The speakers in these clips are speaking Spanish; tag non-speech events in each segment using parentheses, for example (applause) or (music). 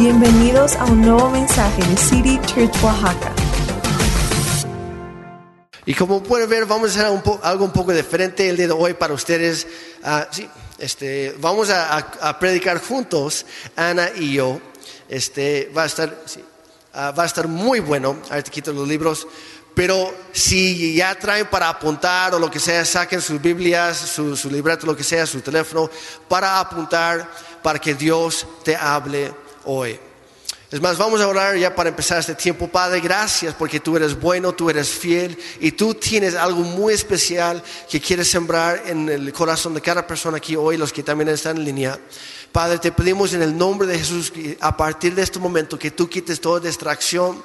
Bienvenidos a un nuevo mensaje de City Church Oaxaca. Y como pueden ver, vamos a hacer algo un poco diferente el día de hoy para ustedes. Ah, sí, este, vamos a, predicar juntos, Ana y yo. Este, va a estar, ah, a muy bueno. Ahorita quito los libros. Pero si ya traen para apuntar o lo que sea, saquen sus Biblias, su, su libreto, lo que sea, su teléfono, para apuntar, para que Dios te hable hoy. Es más, vamos a orar ya para empezar este tiempo. Padre, gracias porque tú eres bueno, tú eres fiel y tú tienes algo muy especial que quieres sembrar en el corazón de cada persona aquí hoy, los que también están en línea. Padre, te pedimos en el nombre de Jesús a partir de este momento que tú quites toda distracción,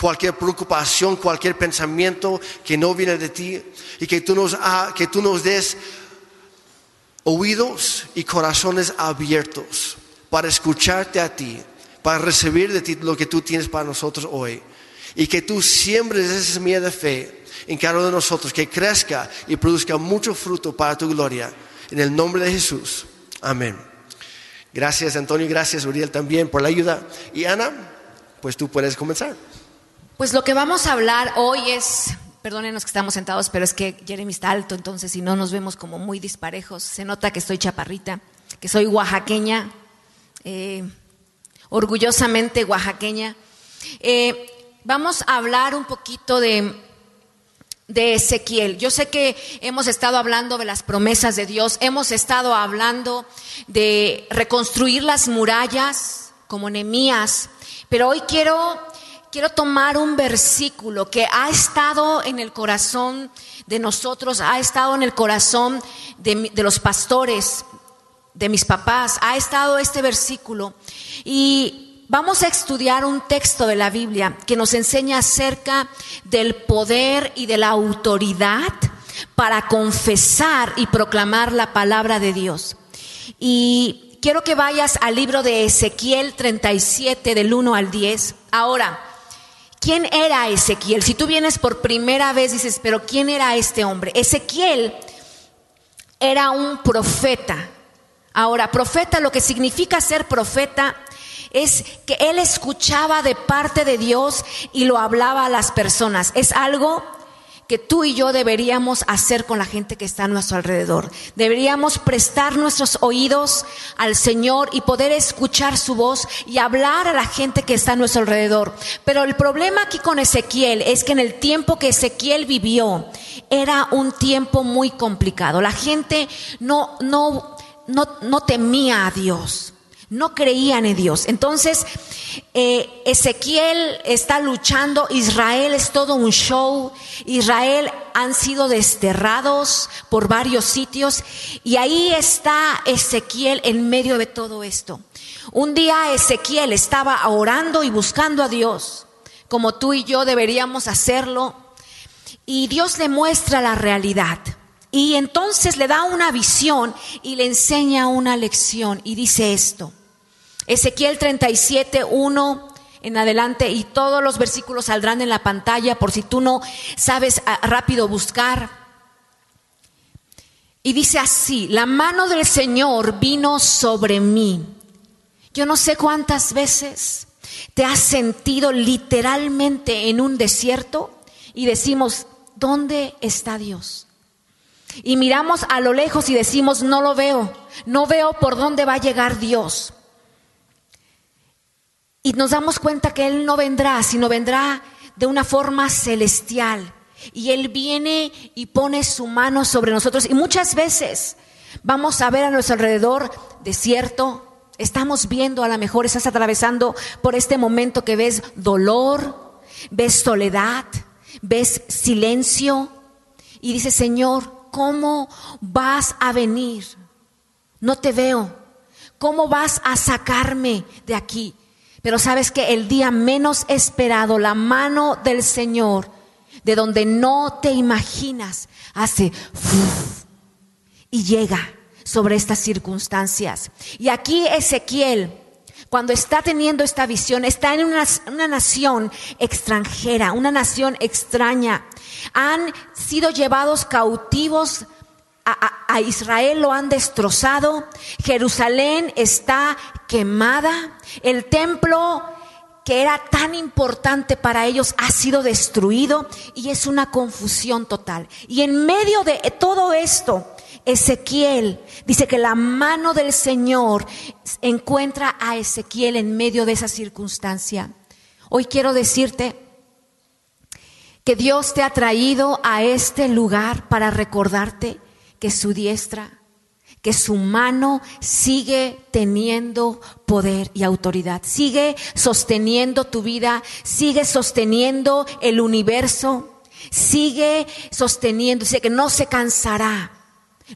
cualquier preocupación, cualquier pensamiento que no viene de ti y que tú nos, que tú nos des oídos y corazones abiertos para escucharte a ti, para recibir de ti lo que tú tienes para nosotros hoy. Y que tú siembres esa semilla de fe en cada uno de nosotros, que crezca y produzca mucho fruto para tu gloria. En el nombre de Jesús. Amén. Gracias Antonio, gracias Uriel también por la ayuda. Y Ana, pues tú puedes comenzar. Pues lo que vamos a hablar hoy es, perdónenos que estamos sentados, pero es que Jeremy está alto, entonces si no nos vemos como muy disparejos, se nota que estoy chaparrita, que soy oaxaqueña, eh, orgullosamente oaxaqueña. Eh, vamos a hablar un poquito de, de Ezequiel. Yo sé que hemos estado hablando de las promesas de Dios, hemos estado hablando de reconstruir las murallas como Nemías, pero hoy quiero, quiero tomar un versículo que ha estado en el corazón de nosotros, ha estado en el corazón de, de los pastores, de mis papás, ha estado este versículo y vamos a estudiar un texto de la Biblia que nos enseña acerca del poder y de la autoridad para confesar y proclamar la palabra de Dios. Y quiero que vayas al libro de Ezequiel 37 del 1 al 10. Ahora, ¿quién era Ezequiel? Si tú vienes por primera vez dices, pero ¿quién era este hombre? Ezequiel era un profeta. Ahora, profeta, lo que significa ser profeta es que él escuchaba de parte de Dios y lo hablaba a las personas. Es algo que tú y yo deberíamos hacer con la gente que está a nuestro alrededor. Deberíamos prestar nuestros oídos al Señor y poder escuchar su voz y hablar a la gente que está a nuestro alrededor. Pero el problema aquí con Ezequiel es que en el tiempo que Ezequiel vivió era un tiempo muy complicado. La gente no, no, no, temía a Dios no creían en Dios. Entonces, eh, Ezequiel está luchando, Israel es todo un show, Israel han sido desterrados por varios sitios y ahí está Ezequiel en medio de todo esto. Un día Ezequiel estaba orando y buscando a Dios, como tú y yo deberíamos hacerlo, y Dios le muestra la realidad. Y entonces le da una visión y le enseña una lección y dice esto. Ezequiel 37, 1 en adelante y todos los versículos saldrán en la pantalla por si tú no sabes ah, rápido buscar. Y dice así, la mano del Señor vino sobre mí. Yo no sé cuántas veces te has sentido literalmente en un desierto y decimos, ¿dónde está Dios? Y miramos a lo lejos y decimos, no lo veo, no veo por dónde va a llegar Dios. Y nos damos cuenta que Él no vendrá, sino vendrá de una forma celestial. Y Él viene y pone su mano sobre nosotros. Y muchas veces vamos a ver a nuestro alrededor desierto. Estamos viendo, a lo mejor estás atravesando por este momento que ves dolor, ves soledad, ves silencio. Y dices, Señor, ¿cómo vas a venir? No te veo. ¿Cómo vas a sacarme de aquí? Pero sabes que el día menos esperado, la mano del Señor, de donde no te imaginas, hace y llega sobre estas circunstancias. Y aquí Ezequiel, cuando está teniendo esta visión, está en una, una nación extranjera, una nación extraña. Han sido llevados cautivos a, a- a Israel lo han destrozado, Jerusalén está quemada, el templo que era tan importante para ellos ha sido destruido y es una confusión total. Y en medio de todo esto, Ezequiel dice que la mano del Señor encuentra a Ezequiel en medio de esa circunstancia. Hoy quiero decirte que Dios te ha traído a este lugar para recordarte que su diestra que su mano sigue teniendo poder y autoridad, sigue sosteniendo tu vida, sigue sosteniendo el universo, sigue sosteniendo, dice que no se cansará.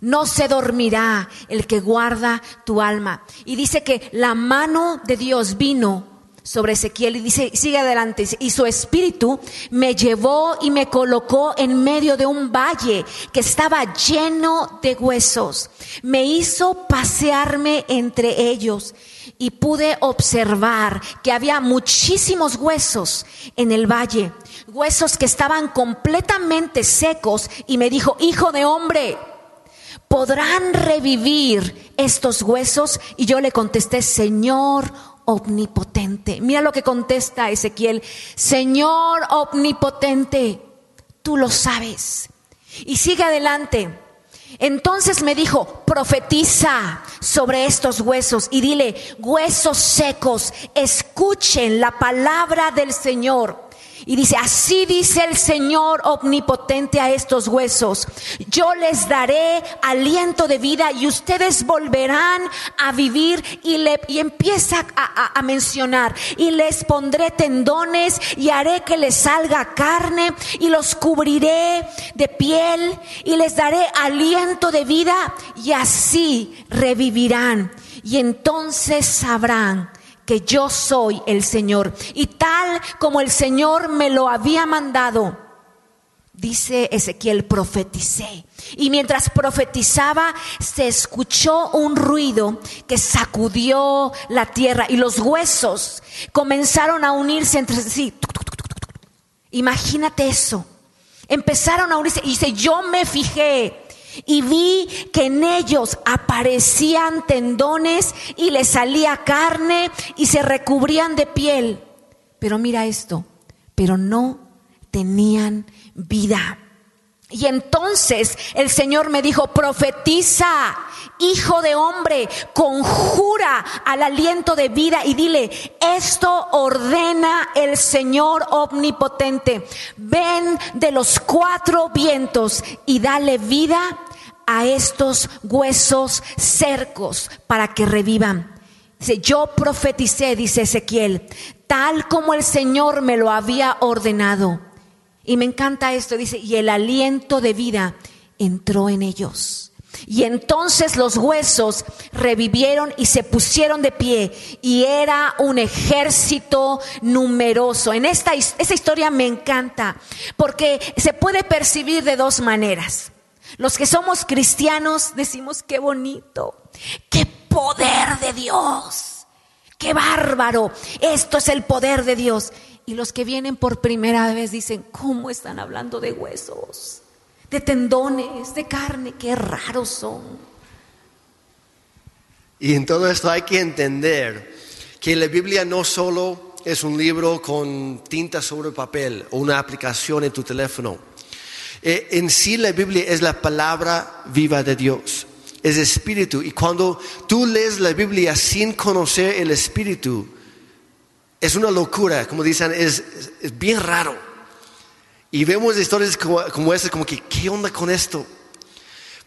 No se dormirá el que guarda tu alma. Y dice que la mano de Dios vino sobre Ezequiel y dice, sigue adelante, y su espíritu me llevó y me colocó en medio de un valle que estaba lleno de huesos. Me hizo pasearme entre ellos y pude observar que había muchísimos huesos en el valle, huesos que estaban completamente secos y me dijo, hijo de hombre, ¿podrán revivir estos huesos? Y yo le contesté, Señor, omnipotente. Mira lo que contesta Ezequiel, Señor omnipotente, tú lo sabes. Y sigue adelante. Entonces me dijo, profetiza sobre estos huesos y dile, huesos secos, escuchen la palabra del Señor. Y dice, así dice el Señor omnipotente a estos huesos, yo les daré aliento de vida y ustedes volverán a vivir y, le, y empieza a, a mencionar, y les pondré tendones y haré que les salga carne y los cubriré de piel y les daré aliento de vida y así revivirán. Y entonces sabrán que yo soy el Señor. Y tal como el Señor me lo había mandado, dice Ezequiel, profeticé. Y mientras profetizaba, se escuchó un ruido que sacudió la tierra y los huesos comenzaron a unirse entre sí. Imagínate eso. Empezaron a unirse y dice, yo me fijé y vi que en ellos aparecían tendones y les salía carne y se recubrían de piel. Pero mira esto, pero no tenían vida. Y entonces el Señor me dijo, profetiza, hijo de hombre, conjura al aliento de vida y dile, esto ordena el Señor omnipotente. Ven de los cuatro vientos y dale vida a estos huesos cercos para que revivan. Dice, yo profeticé, dice Ezequiel, tal como el Señor me lo había ordenado. Y me encanta esto, dice, y el aliento de vida entró en ellos. Y entonces los huesos revivieron y se pusieron de pie. Y era un ejército numeroso. En esta, esta historia me encanta porque se puede percibir de dos maneras. Los que somos cristianos decimos qué bonito, qué poder de Dios, qué bárbaro, esto es el poder de Dios. Y los que vienen por primera vez dicen, ¿cómo están hablando de huesos, de tendones, de carne? Qué raros son. Y en todo esto hay que entender que la Biblia no solo es un libro con tinta sobre papel o una aplicación en tu teléfono. Eh, en sí la Biblia es la palabra viva de Dios, es espíritu. Y cuando tú lees la Biblia sin conocer el espíritu, es una locura, como dicen, es, bien raro. Y vemos historias como, como como que, ¿qué onda con esto?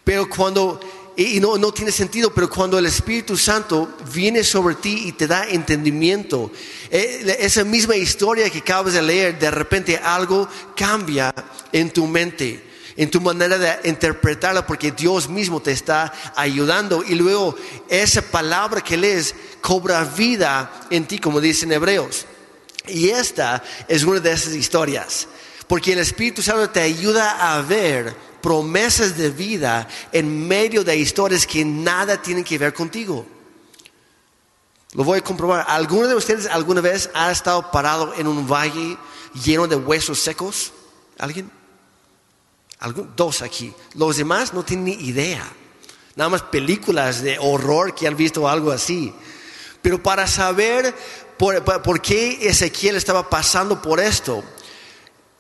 Pero cuando y no, no tiene sentido, pero cuando el Espíritu Santo viene sobre ti y te da entendimiento, eh, esa misma historia que acabas de leer, de repente algo cambia en tu mente en tu manera de interpretarla porque Dios mismo te está ayudando. Y luego esa palabra que lees cobra vida en ti como dicen hebreos. Y esta es una de esas historias porque el Espíritu Santo te ayuda a ver promesas de vida en medio de historias que nada tienen que ver contigo. Lo voy a comprobar. ¿Alguno de ustedes alguna vez ha estado parado en un valle lleno de huesos secos? ¿Alguien? Dos aquí. Los demás no tienen ni idea. Nada más películas de horror que han visto algo así. Pero para saber por- por qué Ezequiel estaba pasando por esto,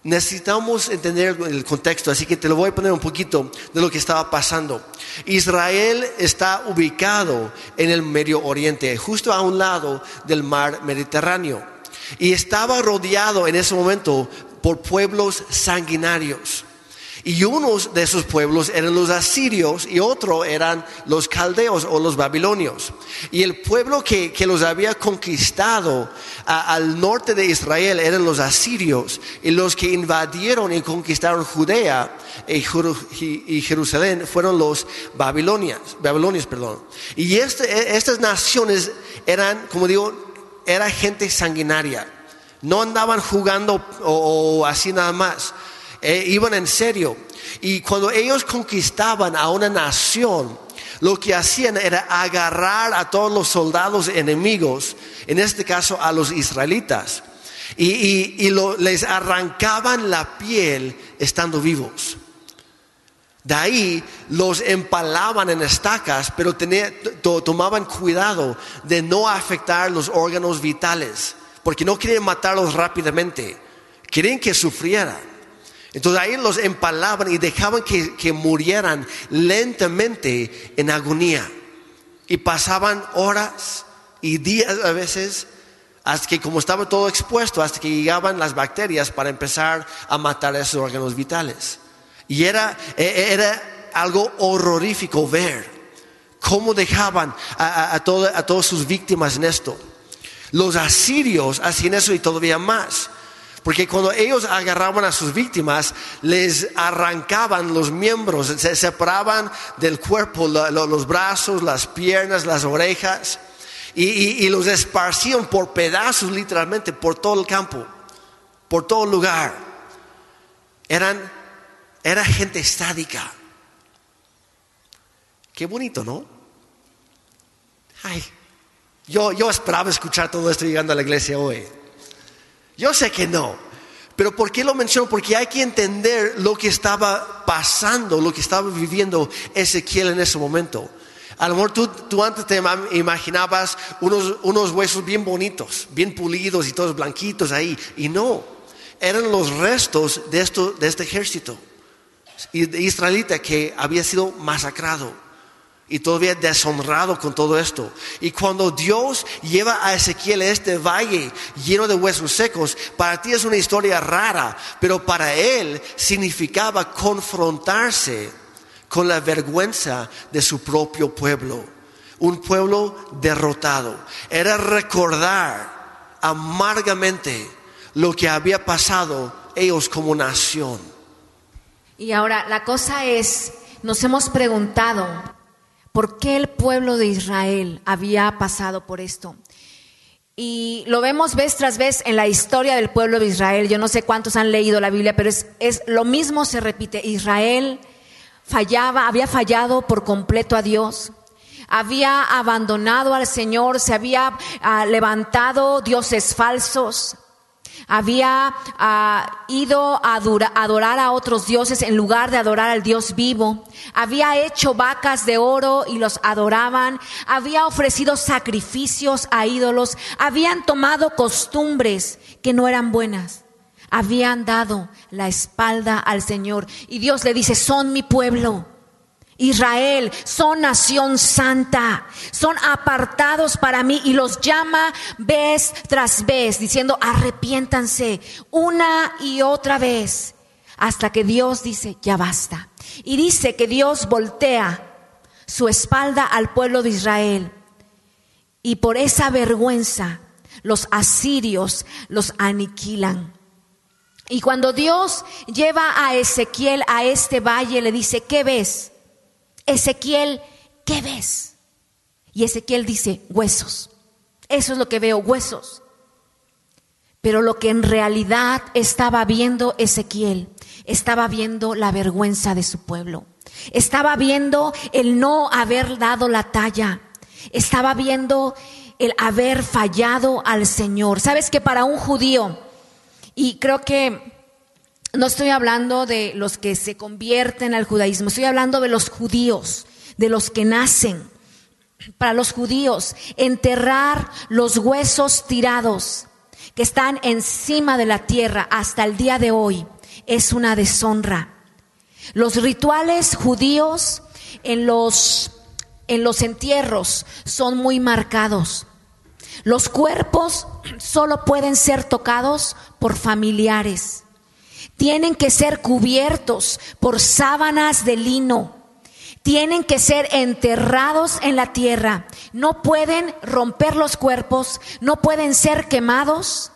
necesitamos entender el contexto, así que te lo voy a poner un poquito de lo que estaba pasando. Israel está ubicado en el Medio Oriente, justo a un lado del mar Mediterráneo, y estaba rodeado en ese momento por pueblos sanguinarios. Y unos de esos pueblos eran los asirios y otro eran los caldeos o los babilonios. Y el pueblo que, que los había conquistado al norte de Israel eran los asirios. Y los que invadieron y conquistaron Judea y, Jeru- y- y Jerusalén fueron los babilonias, babilonios. Perdón. Y este- estas naciones eran, como digo, era gente sanguinaria. No andaban jugando o, o así nada más. Eh, iban en serio. Y cuando ellos conquistaban a una nación, lo que hacían era agarrar a todos los soldados enemigos, en este caso a los israelitas, y, les arrancaban la piel estando vivos. De ahí los empalaban en estacas, pero tenía- to- tomaban cuidado de no afectar los órganos vitales, porque no querían matarlos rápidamente, querían que sufrieran. Entonces ahí los empalaban y dejaban que, que murieran lentamente en agonía. Y pasaban horas y días a veces, hasta que como estaba todo expuesto, hasta que llegaban las bacterias para empezar a matar esos órganos vitales. Y era, e- era algo horrorífico ver cómo dejaban a, a, a todas sus víctimas en esto. Los asirios hacían eso y todavía más. Porque cuando ellos agarraban a sus víctimas, les arrancaban los miembros, se separaban del cuerpo, lo- lo- los brazos, las piernas, las orejas, y, los esparcían por pedazos literalmente por todo el campo, por todo lugar. Eran, era gente estádica. Qué bonito, ¿no? Ay, yo, yo esperaba escuchar todo esto llegando a la iglesia hoy. Yo sé que no. Pero ¿por qué lo menciono? Porque hay que entender lo que estaba pasando, lo que estaba viviendo Ezequiel en ese momento. A lo mejor tú, antes te ima- imaginabas unos, unos huesos bien bonitos, bien pulidos y todos blanquitos ahí. Y no, eran los restos de, de este ejército israelita que había sido masacrado y todavía deshonrado con todo esto. Y cuando Dios lleva a Ezequiel a este valle lleno de huesos secos, para ti es una historia rara, pero para él significaba confrontarse con la vergüenza de su propio pueblo, un pueblo derrotado. Era recordar amargamente lo que había pasado ellos como nación. Y ahora la cosa es, nos hemos preguntado por qué el pueblo de Israel había pasado por esto. Y lo vemos vez tras vez en la historia del pueblo de Israel. Yo no sé cuántos han leído la Biblia, pero es, lo mismo se repite. Israel fallaba, había fallado por completo a Dios. Había abandonado al Señor, se había ah, levantado dioses falsos, había ah, ido a adora- adorar a otros dioses en lugar de adorar al Dios vivo, había hecho vacas de oro y los adoraban, había ofrecido sacrificios a ídolos, habían tomado costumbres que no eran buenas, habían dado la espalda al Señor. Y Dios le dice, son mi pueblo. Israel, son nación santa, son apartados para mí y los llama vez tras vez, diciendo, arrepiéntanse una y otra vez, hasta que Dios dice, ya basta. Y dice que Dios voltea su espalda al pueblo de Israel y por esa vergüenza los asirios los aniquilan. Y cuando Dios lleva a Ezequiel a este valle, le dice, ¿qué ves? Ezequiel, ¿qué ves? Y Ezequiel dice, huesos. Eso es lo que veo, huesos. Pero lo que en realidad estaba viendo Ezequiel, estaba viendo la vergüenza de su pueblo. Estaba viendo el no haber dado la talla. Estaba viendo el haber fallado al Señor. Sabes que para un judío, y creo que no estoy hablando de los que se convierten al judaísmo, estoy hablando de los judíos, de los que nacen para los judíos enterrar los huesos tirados que están encima de la tierra hasta el día de hoy es una deshonra. Los rituales judíos en los, en los entierros son muy marcados. Los cuerpos solo pueden ser tocados por familiares. Tienen que ser cubiertos por sábanas de lino. Tienen que ser enterrados en la tierra. No pueden romper los cuerpos, no pueden ser quemados,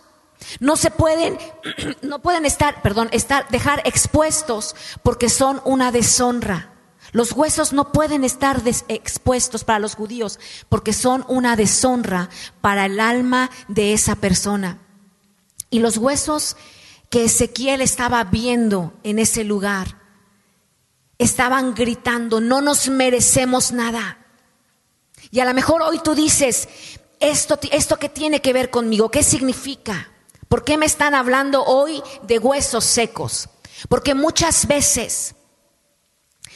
no se pueden, (clears throat) no pueden estar, perdón, estar, dejar expuestos porque son una deshonra. Los huesos no pueden estar expuestos para los judíos porque son una deshonra para el alma de esa persona. Y los huesos que Ezequiel estaba viendo en ese lugar estaban gritando, no nos merecemos nada. Y a lo mejor hoy tú dices, esto, esto que tiene que ver conmigo, ¿qué significa? ¿Por qué me están hablando hoy de huesos secos? Porque muchas veces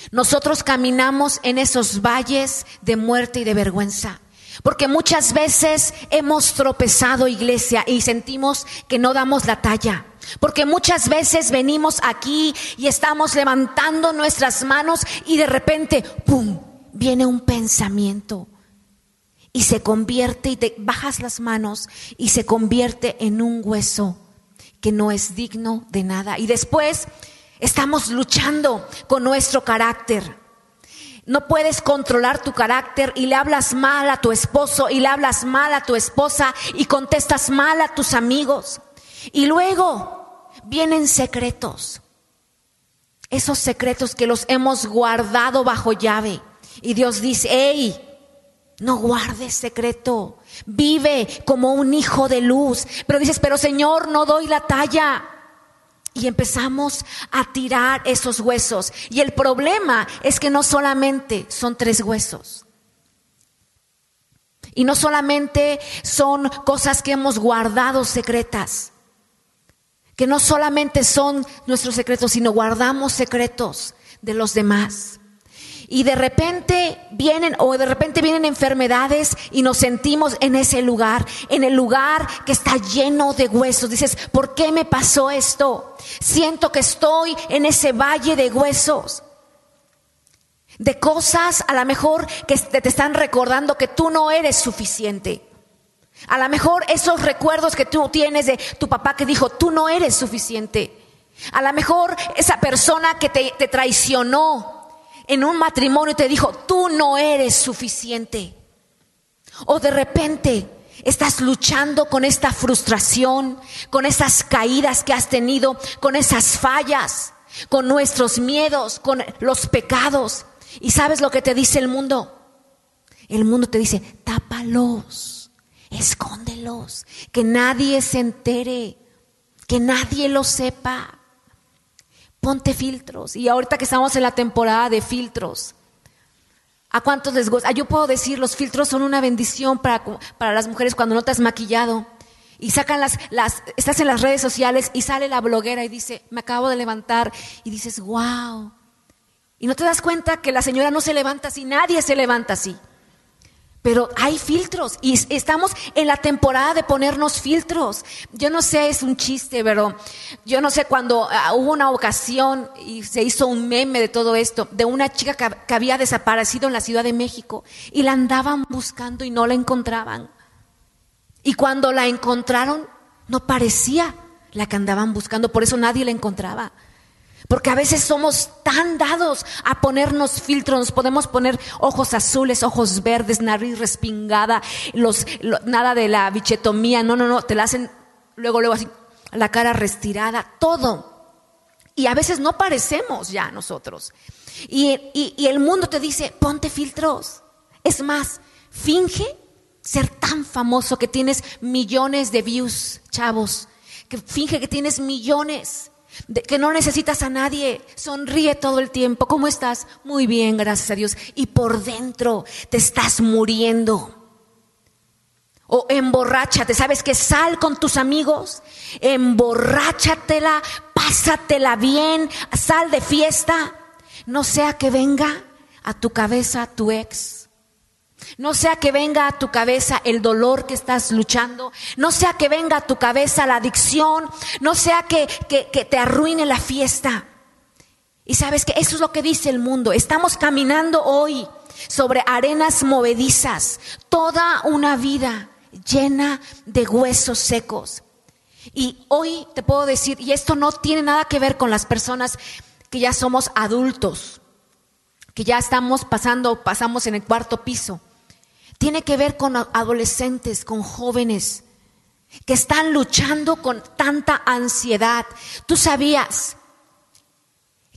nosotros caminamos en esos valles de muerte y de vergüenza. Porque muchas veces hemos tropezado iglesia y sentimos que no damos la talla. Porque muchas veces venimos aquí y estamos levantando nuestras manos y de repente, ¡pum!, viene un pensamiento y se convierte y te bajas las manos y se convierte en un hueso que no es digno de nada. Y después Estamos luchando con nuestro carácter. No puedes controlar tu carácter y le hablas mal a tu esposo y le hablas mal a tu esposa y contestas mal a tus amigos. Y luego vienen secretos. Esos secretos que los hemos guardado bajo llave. Y Dios dice, hey, no guardes secreto. Vive como un hijo de luz. Pero dices, pero Señor, no doy la talla. Y empezamos a tirar esos huesos. Y el problema es que no solamente son tres huesos. Y no solamente son cosas que hemos guardado secretas. Que no solamente son nuestros secretos, sino guardamos secretos de los demás. Y de repente vienen o de repente vienen enfermedades y nos sentimos en ese lugar, en el lugar que está lleno de huesos. Dices, ¿por qué me pasó esto? Siento que estoy en ese valle de huesos. De cosas a lo mejor que te están recordando que tú no eres suficiente. A lo mejor esos recuerdos que tú tienes de tu papá que dijo, tú no eres suficiente. A lo mejor esa persona que te, traicionó, en un matrimonio te dijo, tú no eres suficiente. O de repente estás luchando con esta frustración, con esas caídas que has tenido, con esas fallas, con nuestros miedos, con los pecados. ¿Y sabes lo que te dice el mundo? El mundo te dice, tápalos, escóndelos, que nadie se entere, que nadie lo sepa. Ponte filtros. Y ahorita que estamos en la temporada de filtros, ¿a cuántos les gusta? Ah, yo puedo decir, los filtros son una bendición para, para las mujeres cuando no te has maquillado. Y sacan las, las, estás en las redes sociales y sale la bloguera y dice, me acabo de levantar. Y dices, wow. Y no te das cuenta que la señora no se levanta así, nadie se levanta así. Pero hay filtros y estamos en la temporada de ponernos filtros. Yo no sé, es un chiste, pero yo no sé cuando ah, hubo una ocasión y se hizo un meme de todo esto, de una chica que, había desaparecido en la Ciudad de México y la andaban buscando y no la encontraban. Y cuando la encontraron, no parecía la que andaban buscando, por eso nadie la encontraba. Porque a veces somos tan dados a ponernos filtros, nos podemos poner ojos azules, ojos verdes, nariz respingada, los, nada de la bichetomía, no, no, no, te la hacen luego, luego así, la cara restirada, todo. Y a veces no parecemos ya nosotros. Y, y el mundo te dice, ponte filtros. Es más, finge ser tan famoso que tienes millones de views, chavos, que finge que tienes millones que no necesitas a nadie, sonríe todo el tiempo. ¿Cómo estás? Muy bien, gracias a Dios. Y por dentro te estás muriendo. O emborráchate, ¿sabes que sal con tus amigos? Emborráchatela, pásatela bien, sal de fiesta. No sea que venga a tu cabeza tu ex. No sea que venga a tu cabeza el dolor que estás luchando, no sea que venga a tu cabeza la adicción, no sea que, que, te arruine la fiesta. Y sabes que eso es lo que dice el mundo. Estamos caminando hoy sobre arenas movedizas, toda una vida llena de huesos secos. Y hoy te puedo decir, y esto no tiene nada que ver con las personas que ya somos adultos, que ya estamos pasando, pasamos en el cuarto piso. Tiene que ver con adolescentes, con jóvenes que están luchando con tanta ansiedad. Tú sabías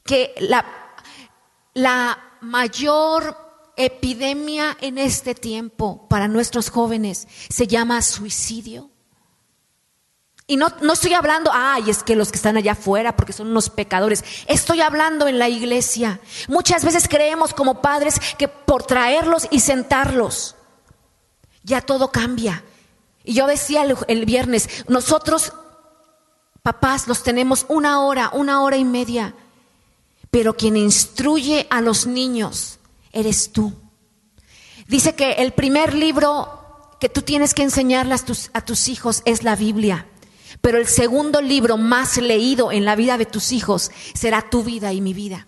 que la, la mayor epidemia en este tiempo para nuestros jóvenes se llama suicidio. Y no, no, estoy hablando, ay, es que los que están allá afuera porque son unos pecadores. Estoy hablando en la iglesia. Muchas veces creemos como padres que por traerlos y sentarlos, ya todo cambia. Y yo decía el, viernes, nosotros, papás, los tenemos una hora, una hora y media. Pero quien instruye a los niños eres tú. Dice que el primer libro que tú tienes que tus, a tus hijos es la Biblia. Pero el segundo libro más leído en la vida de tus hijos será tu vida y mi vida.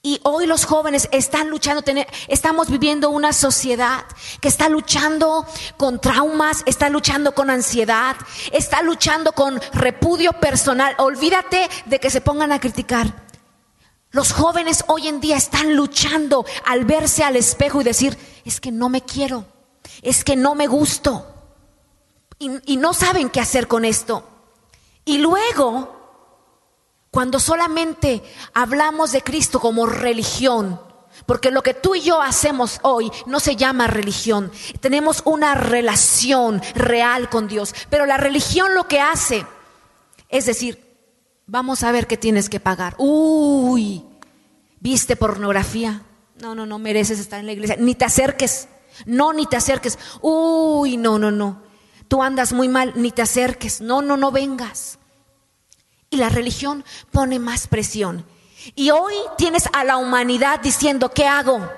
Y hoy los jóvenes están luchando, estamos viviendo una sociedad que está luchando con traumas, está luchando con ansiedad, está luchando con repudio personal. Olvídate de que se pongan a criticar. Los jóvenes hoy en día están luchando al verse al espejo y decir, es que no me quiero, es que no me gusto. Y, no saben qué hacer con esto. Y luego, cuando solamente hablamos de Cristo como religión, porque lo que tú y yo hacemos hoy no se llama religión, tenemos una relación real con Dios, pero la religión lo que hace es decir, Vamos a ver qué tienes que pagar. Uy, ¿viste pornografía? No, no, no mereces estar en la iglesia. Ni te acerques. No, ni te acerques. Uy, no, no, no. Tú andas muy mal, ni te acerques. No, no, no vengas. Y la religión pone más presión. Y hoy tienes a la humanidad diciendo, ¿qué hago?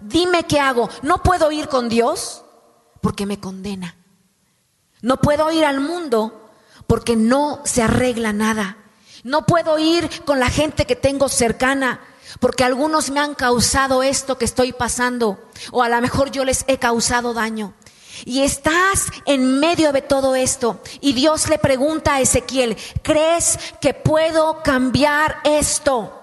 Dime qué hago. No puedo ir con Dios porque me condena. No puedo ir al mundo porque no se arregla nada. No puedo ir con la gente que tengo cercana porque algunos me han causado esto que estoy pasando o a lo mejor yo les he causado daño. Y estás en medio de todo esto y Dios le pregunta a Ezequiel, ¿crees que puedo cambiar esto?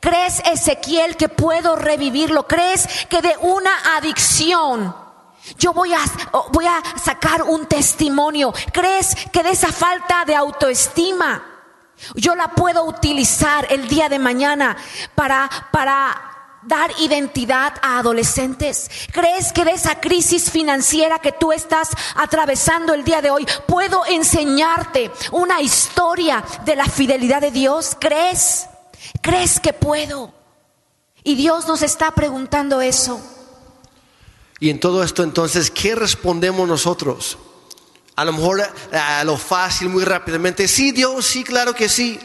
¿Crees, Ezequiel, que puedo revivirlo? ¿Crees que de una adicción yo voy a, voy a sacar un testimonio? ¿Crees que de esa falta de autoestima yo la puedo utilizar el día de mañana para, para dar identidad a adolescentes? ¿Crees que de esa crisis financiera que tú estás atravesando el día de hoy puedo enseñarte una historia de la fidelidad de Dios? ¿Crees? ¿Crees que puedo? Y Dios nos está preguntando eso. Y en todo esto entonces, ¿qué respondemos nosotros? A lo mejor a lo fácil, muy rápidamente. Sí, Dios, sí, claro que sí.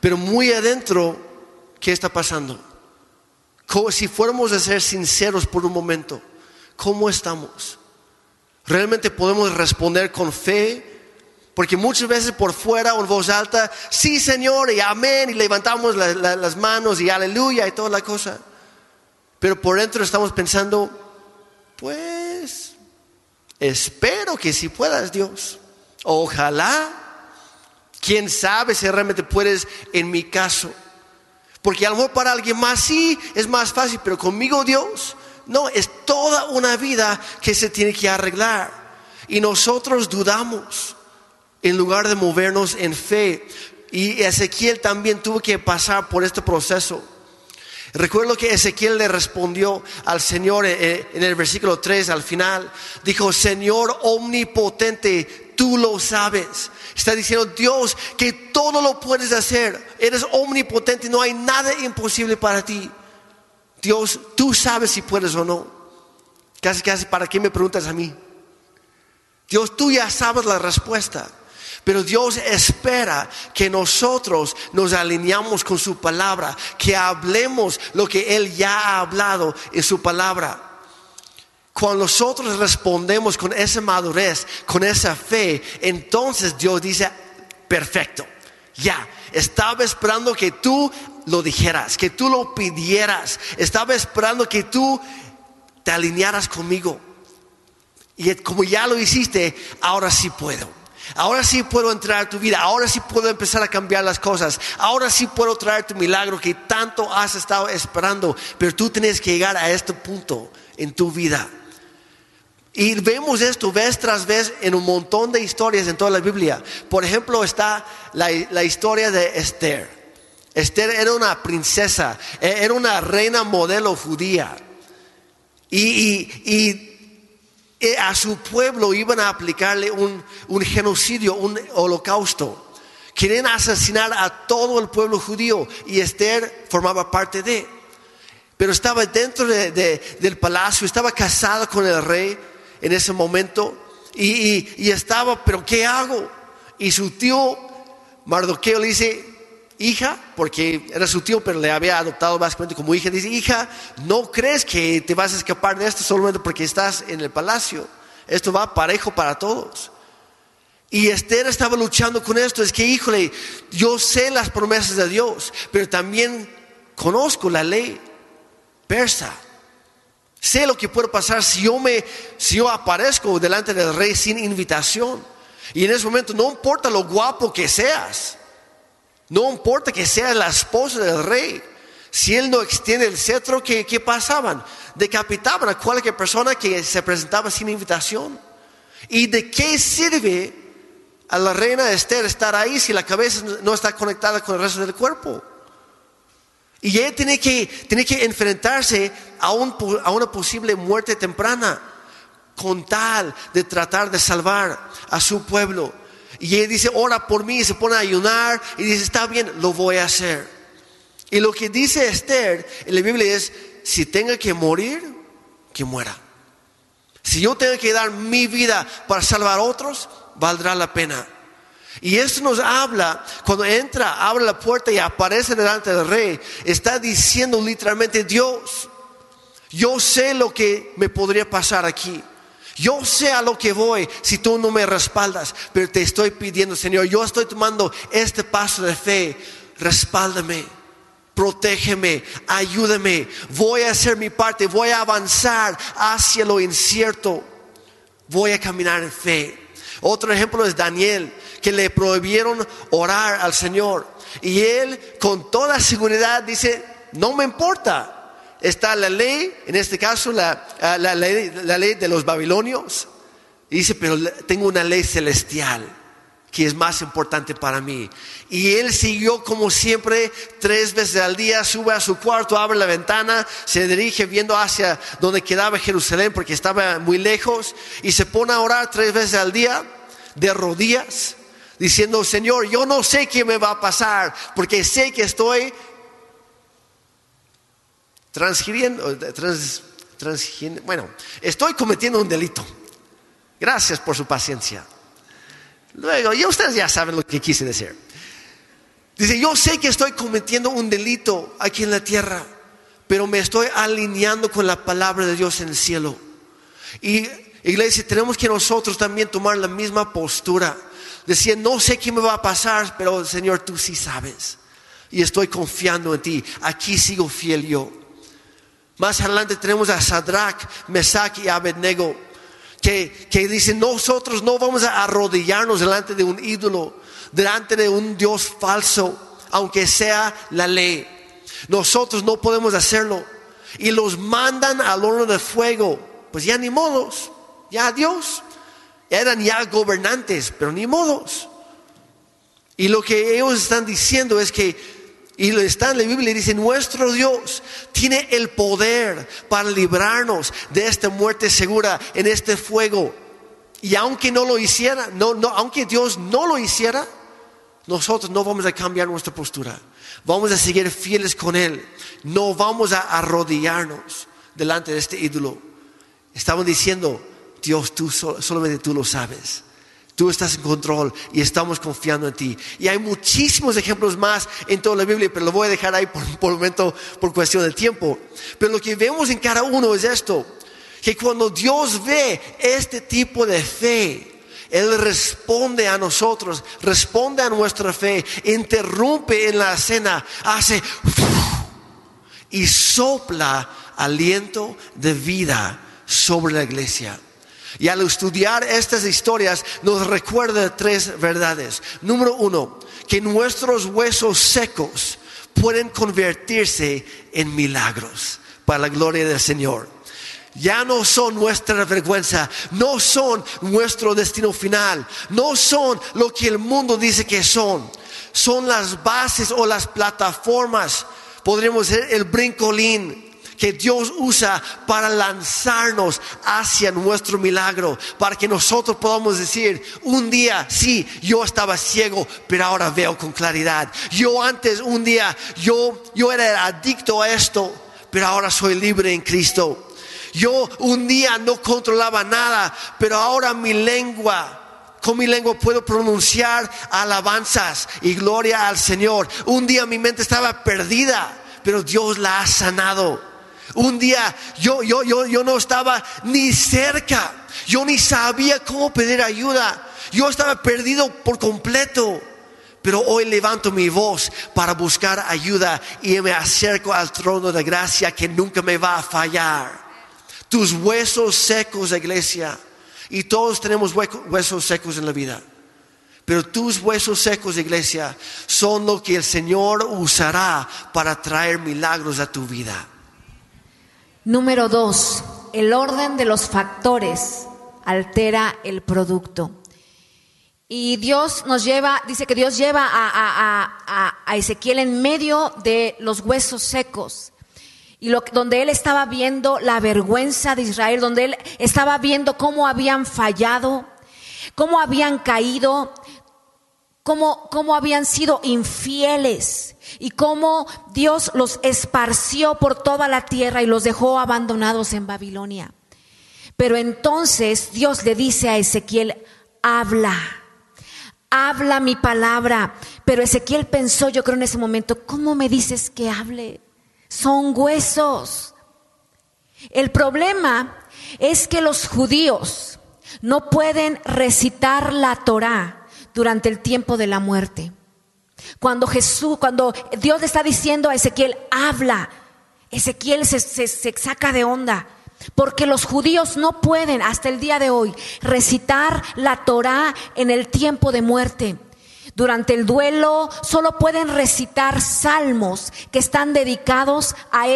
Pero muy adentro, ¿qué está pasando? Si fuéramos a ser sinceros por un momento, ¿cómo estamos? ¿Realmente podemos responder con fe? Porque muchas veces por fuera o en voz alta, sí Señor y amén, y levantamos las manos y aleluya y toda la cosa. Pero por dentro estamos pensando, pues Espero que si puedas, Dios. Ojalá. Quién sabe si realmente puedes en mi caso. Porque a lo para alguien más sí es más fácil, pero conmigo Dios, no, es toda una vida que se tiene que arreglar. Y nosotros dudamos en lugar de movernos en fe. Y Ezequiel también tuvo que pasar por este proceso. Recuerdo que Ezequiel le respondió al Señor en el versículo 3 al final. Dijo, Señor omnipotente, tú lo sabes. Está diciendo Dios que todo lo puedes hacer. Eres omnipotente, no hay nada imposible para ti. Dios, tú sabes si puedes o no. Casi, casi, ¿para qué me preguntas a mí? Dios, tú ya sabes la respuesta. Pero Dios espera que nosotros nos alineamos con su palabra, que hablemos lo que Él ya ha hablado en su palabra. Cuando nosotros respondemos con esa madurez, con esa fe, entonces Dios dice, perfecto, ya, estaba esperando que tú lo dijeras, que tú lo pidieras, estaba esperando que tú te alinearas conmigo. Y como ya lo hiciste, ahora sí puedo. Ahora sí puedo entrar a tu vida, ahora sí puedo empezar a cambiar las cosas, ahora sí puedo traer tu milagro que tanto has estado esperando, pero tú tienes que llegar a este punto en tu vida. Y vemos esto vez tras vez en un montón de historias en toda la Biblia. Por ejemplo, está la, historia de Esther. Esther era una princesa, e, era una reina modelo judía. y, eh, a su pueblo iban a aplicarle un, genocidio, un holocausto. Querían asesinar a todo el pueblo judío y Esther formaba parte de. Pero estaba dentro del palacio, estaba casada con el rey en ese momento y, estaba, pero ¿qué hago? Y su tío Mardoqueo le dice, hija, porque era su tío, pero le había adoptado básicamente como hija, dice, hija, no crees que te vas a escapar de esto solamente porque estás en el palacio. Esto va parejo para todos. Y Esther estaba luchando con esto. Es que, híjole, yo sé las promesas de Dios, pero también conozco la ley persa. Sé lo que puede pasar si yo me, si yo aparezco delante del rey sin invitación. Y en ese momento no importa lo guapo que seas. No importa que sea la esposa del rey. Si él no extiende el cetro, ¿qué, pasaban? Decapitaban a cualquier persona que se presentaba sin invitación. ¿Y de qué sirve a la reina Esther estar ahí si la cabeza no está conectada con el resto del cuerpo? Y ella tiene que, tiene que enfrentarse a, a una posible muerte temprana con tal de tratar de salvar a su pueblo. Y él dice, ora por mí, y se pone a ayunar y dice, está bien, lo voy a hacer. Y lo que dice Esther en la Biblia es, si tenga que morir, que muera. Si yo tengo que dar mi vida para salvar a otros, valdrá la pena. Y esto nos habla, cuando entra, abre la puerta y aparece delante del rey, está diciendo literalmente, Dios, yo sé lo que me podría pasar aquí. Yo sé a lo que voy si tú no me respaldas, pero te estoy pidiendo, Señor, yo estoy tomando este paso de fe, respáldame, protégeme, ayúdame, voy a hacer mi parte, voy a avanzar hacia lo incierto, voy a caminar en fe. Otro ejemplo es Daniel, que le prohibieron orar al Señor. Y él con toda seguridad dice, no me importa, está la ley, en este caso la, ah, la, ley, ley de los babilonios. Y dice, pero tengo una ley celestial que es más importante para mí. Y él siguió como siempre, tres veces al día, sube a su cuarto, abre la ventana, se dirige viendo hacia donde quedaba Jerusalén porque estaba muy lejos y se pone a orar tres veces al día de rodillas, diciendo, Señor, yo no sé qué me va a pasar porque sé que estoy transgiriendo, trans, bueno, estoy cometiendo un delito. Gracias por su paciencia. Luego, y ustedes ya saben lo que quise decir. Dice, yo sé que estoy cometiendo un delito aquí en la tierra, pero me estoy alineando con la palabra de Dios en el cielo. Y iglesia, tenemos que nosotros también tomar la misma postura. Decía, no sé qué me va a pasar, pero Señor, tú sí sabes. Y estoy confiando en ti. Aquí sigo fiel yo. Más adelante tenemos a Sadrach, Mesach y Abednego, que, que dicen, nosotros no vamos a arrodillarnos delante de un ídolo, delante de un Dios falso, aunque sea la ley. Nosotros no podemos hacerlo. Y los mandan al horno de fuego. Pues ya ni modos, ya Dios. Eran ya gobernantes, pero ni modos. Y lo que ellos están diciendo es que y está en la Biblia dice, nuestro Dios tiene el poder para librarnos de esta muerte segura en este fuego. Y aunque no lo hiciera, no, no, aunque Dios no lo hiciera, nosotros no vamos a cambiar nuestra postura. Vamos a seguir fieles con Él. No vamos a arrodillarnos delante de este ídolo. Estamos diciendo, Dios, tú solamente tú lo sabes. Tú estás en control y estamos confiando en ti. Y hay muchísimos ejemplos más en toda la Biblia, pero lo voy a dejar ahí por un momento por cuestión del tiempo. Pero lo que vemos en cada uno es esto, que cuando Dios ve este tipo de fe, Él responde a nosotros, responde a nuestra fe, interrumpe en la cena, hace y sopla aliento de vida sobre la iglesia. Y al estudiar estas historias nos recuerda tres verdades. Número uno, que nuestros huesos secos pueden convertirse en milagros para la gloria del Señor. Ya no son nuestra vergüenza, no son nuestro destino final, no son lo que el mundo dice que son. Son las bases o las plataformas, podríamos decir el brincolín que Dios usa para lanzarnos hacia nuestro milagro, para que nosotros podamos decir, un día, sí, yo estaba ciego, pero ahora veo con claridad. Yo antes, un día, yo, yo era adicto a esto, pero ahora soy libre en Cristo. Yo un día no controlaba nada, pero ahora mi lengua con mi lengua puedo pronunciar alabanzas y gloria al Señor. Un día mi mente estaba perdida, pero Dios la ha sanado. Un día yo, yo, yo, yo no estaba ni cerca, yo ni sabía cómo pedir ayuda, yo estaba perdido por completo. Pero hoy levanto mi voz para buscar ayuda y me acerco al trono de gracia que nunca me va a fallar. Tus huesos secos, iglesia, y todos tenemos huesos secos en la vida. Pero tus huesos secos, iglesia, son lo que el Señor usará para traer milagros a tu vida. Número dos, el orden de los factores altera el producto. Y Dios nos lleva, dice que Dios lleva a, Ezequiel en medio de los huesos secos. Y donde él estaba viendo la vergüenza de Israel, donde él estaba viendo cómo habían fallado, cómo habían caído, cómo, cómo habían sido infieles y cómo Dios los esparció por toda la tierra y los dejó abandonados en Babilonia. Pero entonces Dios le dice a Ezequiel, habla, habla mi palabra. Pero Ezequiel pensó, yo creo en ese momento, ¿cómo me dices que hable? Son huesos. El problema es que los judíos no pueden recitar la Torah durante el tiempo de la muerte. Cuando Jesús, cuando Dios le está diciendo a Ezequiel, habla, Ezequiel se, se saca de onda. Porque los judíos no pueden hasta el día de hoy recitar la Torah en el tiempo de muerte. Durante el duelo solo pueden recitar salmos que están dedicados a,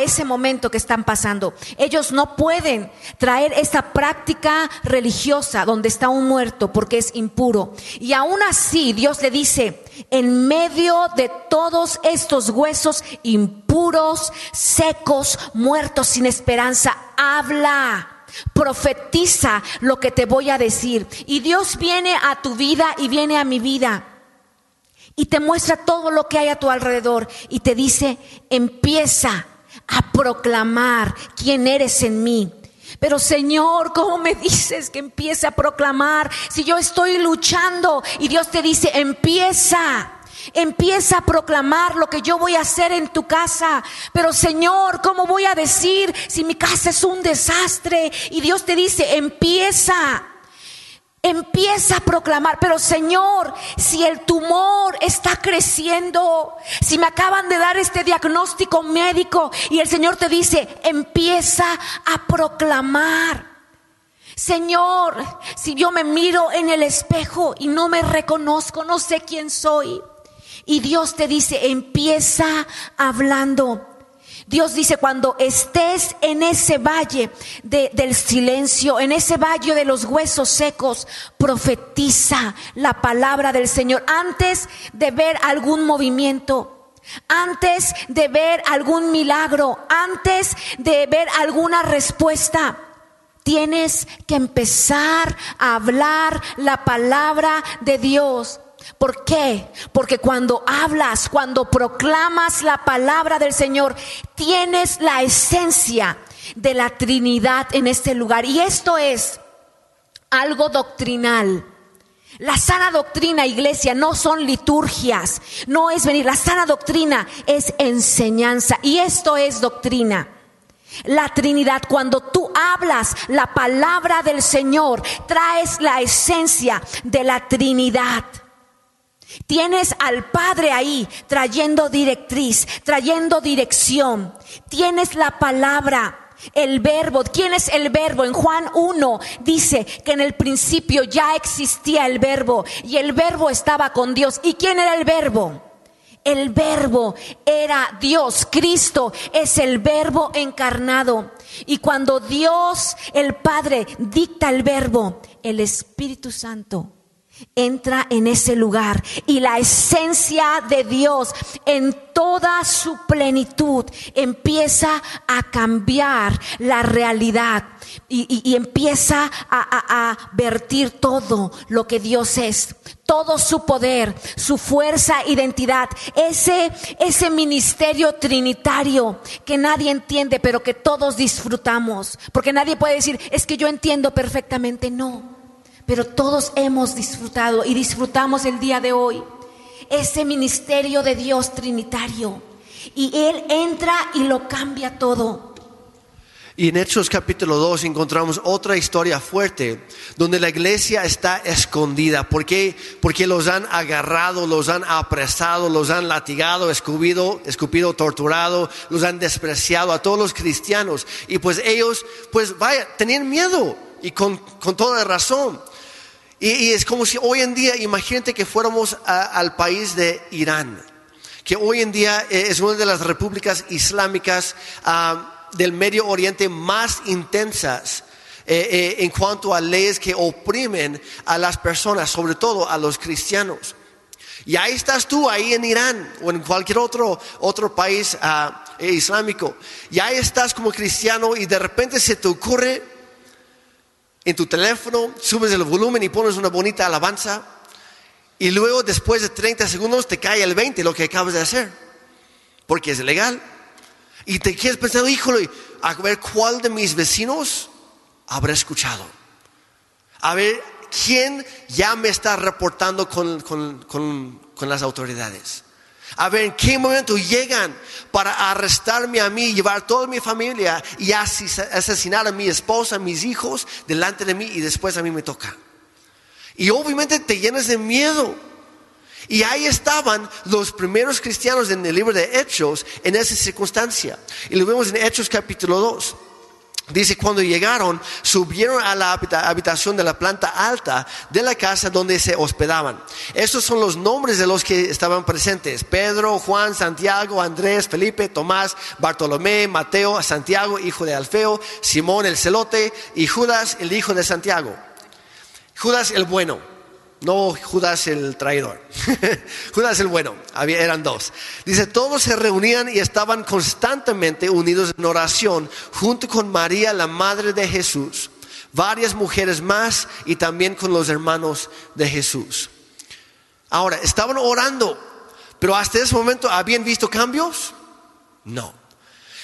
ese momento que están pasando. Ellos no pueden traer esa práctica religiosa donde está un muerto porque es impuro. Y aún así Dios le dice, en medio de todos estos huesos impuros, secos, muertos sin esperanza, habla Profetiza lo que te voy a decir. Y Dios viene a tu vida y viene a mi vida. Y te muestra todo lo que hay a tu alrededor. Y te dice, empieza a proclamar quién eres en mí. Pero Señor, ¿cómo me dices que empiece a proclamar si yo estoy luchando? Y Dios te dice, empieza. Empieza a proclamar lo que yo voy a hacer en tu casa. Pero Señor, ¿cómo voy a decir si mi casa es un desastre? Y Dios te dice, empieza. Empieza a proclamar, pero Señor, si el tumor está creciendo, si me acaban de dar este diagnóstico médico y el Señor te dice, empieza a proclamar. Señor, si yo me miro en el espejo y no me reconozco, no sé quién soy. Y Dios te dice, empieza hablando. Dios dice, cuando estés en ese valle del silencio, en ese valle de los huesos secos, profetiza la palabra del Señor antes de ver algún movimiento, antes de ver algún milagro, antes de ver alguna respuesta. Tienes que empezar a hablar la palabra de Dios. ¿Por qué? Porque cuando hablas, cuando proclamas la palabra del Señor, tienes la esencia de la Trinidad en este lugar. Y esto es algo doctrinal. La sana doctrina, iglesia, no son liturgias, no es venir. La sana doctrina es enseñanza y esto es doctrina. La Trinidad, cuando tú hablas la palabra del Señor, traes la esencia de la Trinidad. Tienes al Padre ahí trayendo directriz, trayendo dirección. Tienes la palabra. El verbo, ¿quién es el verbo? En Juan 1 dice que en el principio ya existía el verbo y el verbo estaba con Dios. ¿Y quién era el verbo? El verbo era Dios, Cristo es el verbo encarnado. Y cuando Dios, el Padre, dicta el verbo, el Espíritu Santo entra en ese lugar. Y la esencia de Dios en toda su plenitud empieza a cambiar la realidad. Y, empieza a, a vertir todo lo que Dios es, todo su poder, su fuerza, identidad, ese, ese ministerio trinitario que nadie entiende, pero que todos disfrutamos, porque nadie puede decir, es que yo entiendo perfectamente, no pero todos hemos disfrutado y disfrutamos el día de hoy ese ministerio de Dios trinitario. Y Él entra y lo cambia todo. Y en Hechos capítulo 2 encontramos otra historia fuerte donde la iglesia está escondida. ¿Por qué? Porque los han agarrado, los han apresado, los han latigado, escupido, escupido, torturado, los han despreciado a todos los cristianos. Y pues ellos, pues vaya, tenían miedo y con, con toda razón. Y, es como si hoy en día, imagínate que fuéramos al país de Irán, que hoy en día eh, es una de las repúblicas islámicas ah, del Medio Oriente más intensas. Eh, eh, en cuanto a leyes que oprimen a las personas, sobre todo a los cristianos. Y ahí estás tú, ahí en Irán o en cualquier otro, otro país ah, islámico. Y ahí estás como cristiano y de repente se te ocurre en tu teléfono, subes el volumen y pones una bonita alabanza y luego después de 30 segundos te cae el 20 lo que acabas de hacer, porque es legal. Y te quieres pensar, híjole, a ver cuál de mis vecinos habrá escuchado. A ver quién ya me está reportando con, con las autoridades. A ver en qué momento llegan para arrestarme a mí, llevar toda mi familia y asesinar a mi esposa, a mis hijos delante de mí y después a mí me toca. Y obviamente te llenas de miedo. Y ahí estaban los primeros cristianos en el libro de Hechos en esa circunstancia. Y lo vemos en Hechos capítulo 2. Dice, cuando llegaron, subieron a la habitación de la planta alta de la casa donde se hospedaban. Estos son los nombres de los que estaban presentes. Pedro, Juan, Santiago, Andrés, Felipe, Tomás, Bartolomé, Mateo, Santiago, hijo de Alfeo, Simón el celote y Judas, el hijo de Santiago. Judas el bueno no Judas el traidor. (laughs) Judas el bueno, había, eran dos. Dice, todos se reunían y estaban constantemente unidos en oración junto con María, la madre de Jesús, varias mujeres más y también con los hermanos de Jesús. Ahora, estaban orando, pero hasta ese momento habían visto cambios? No.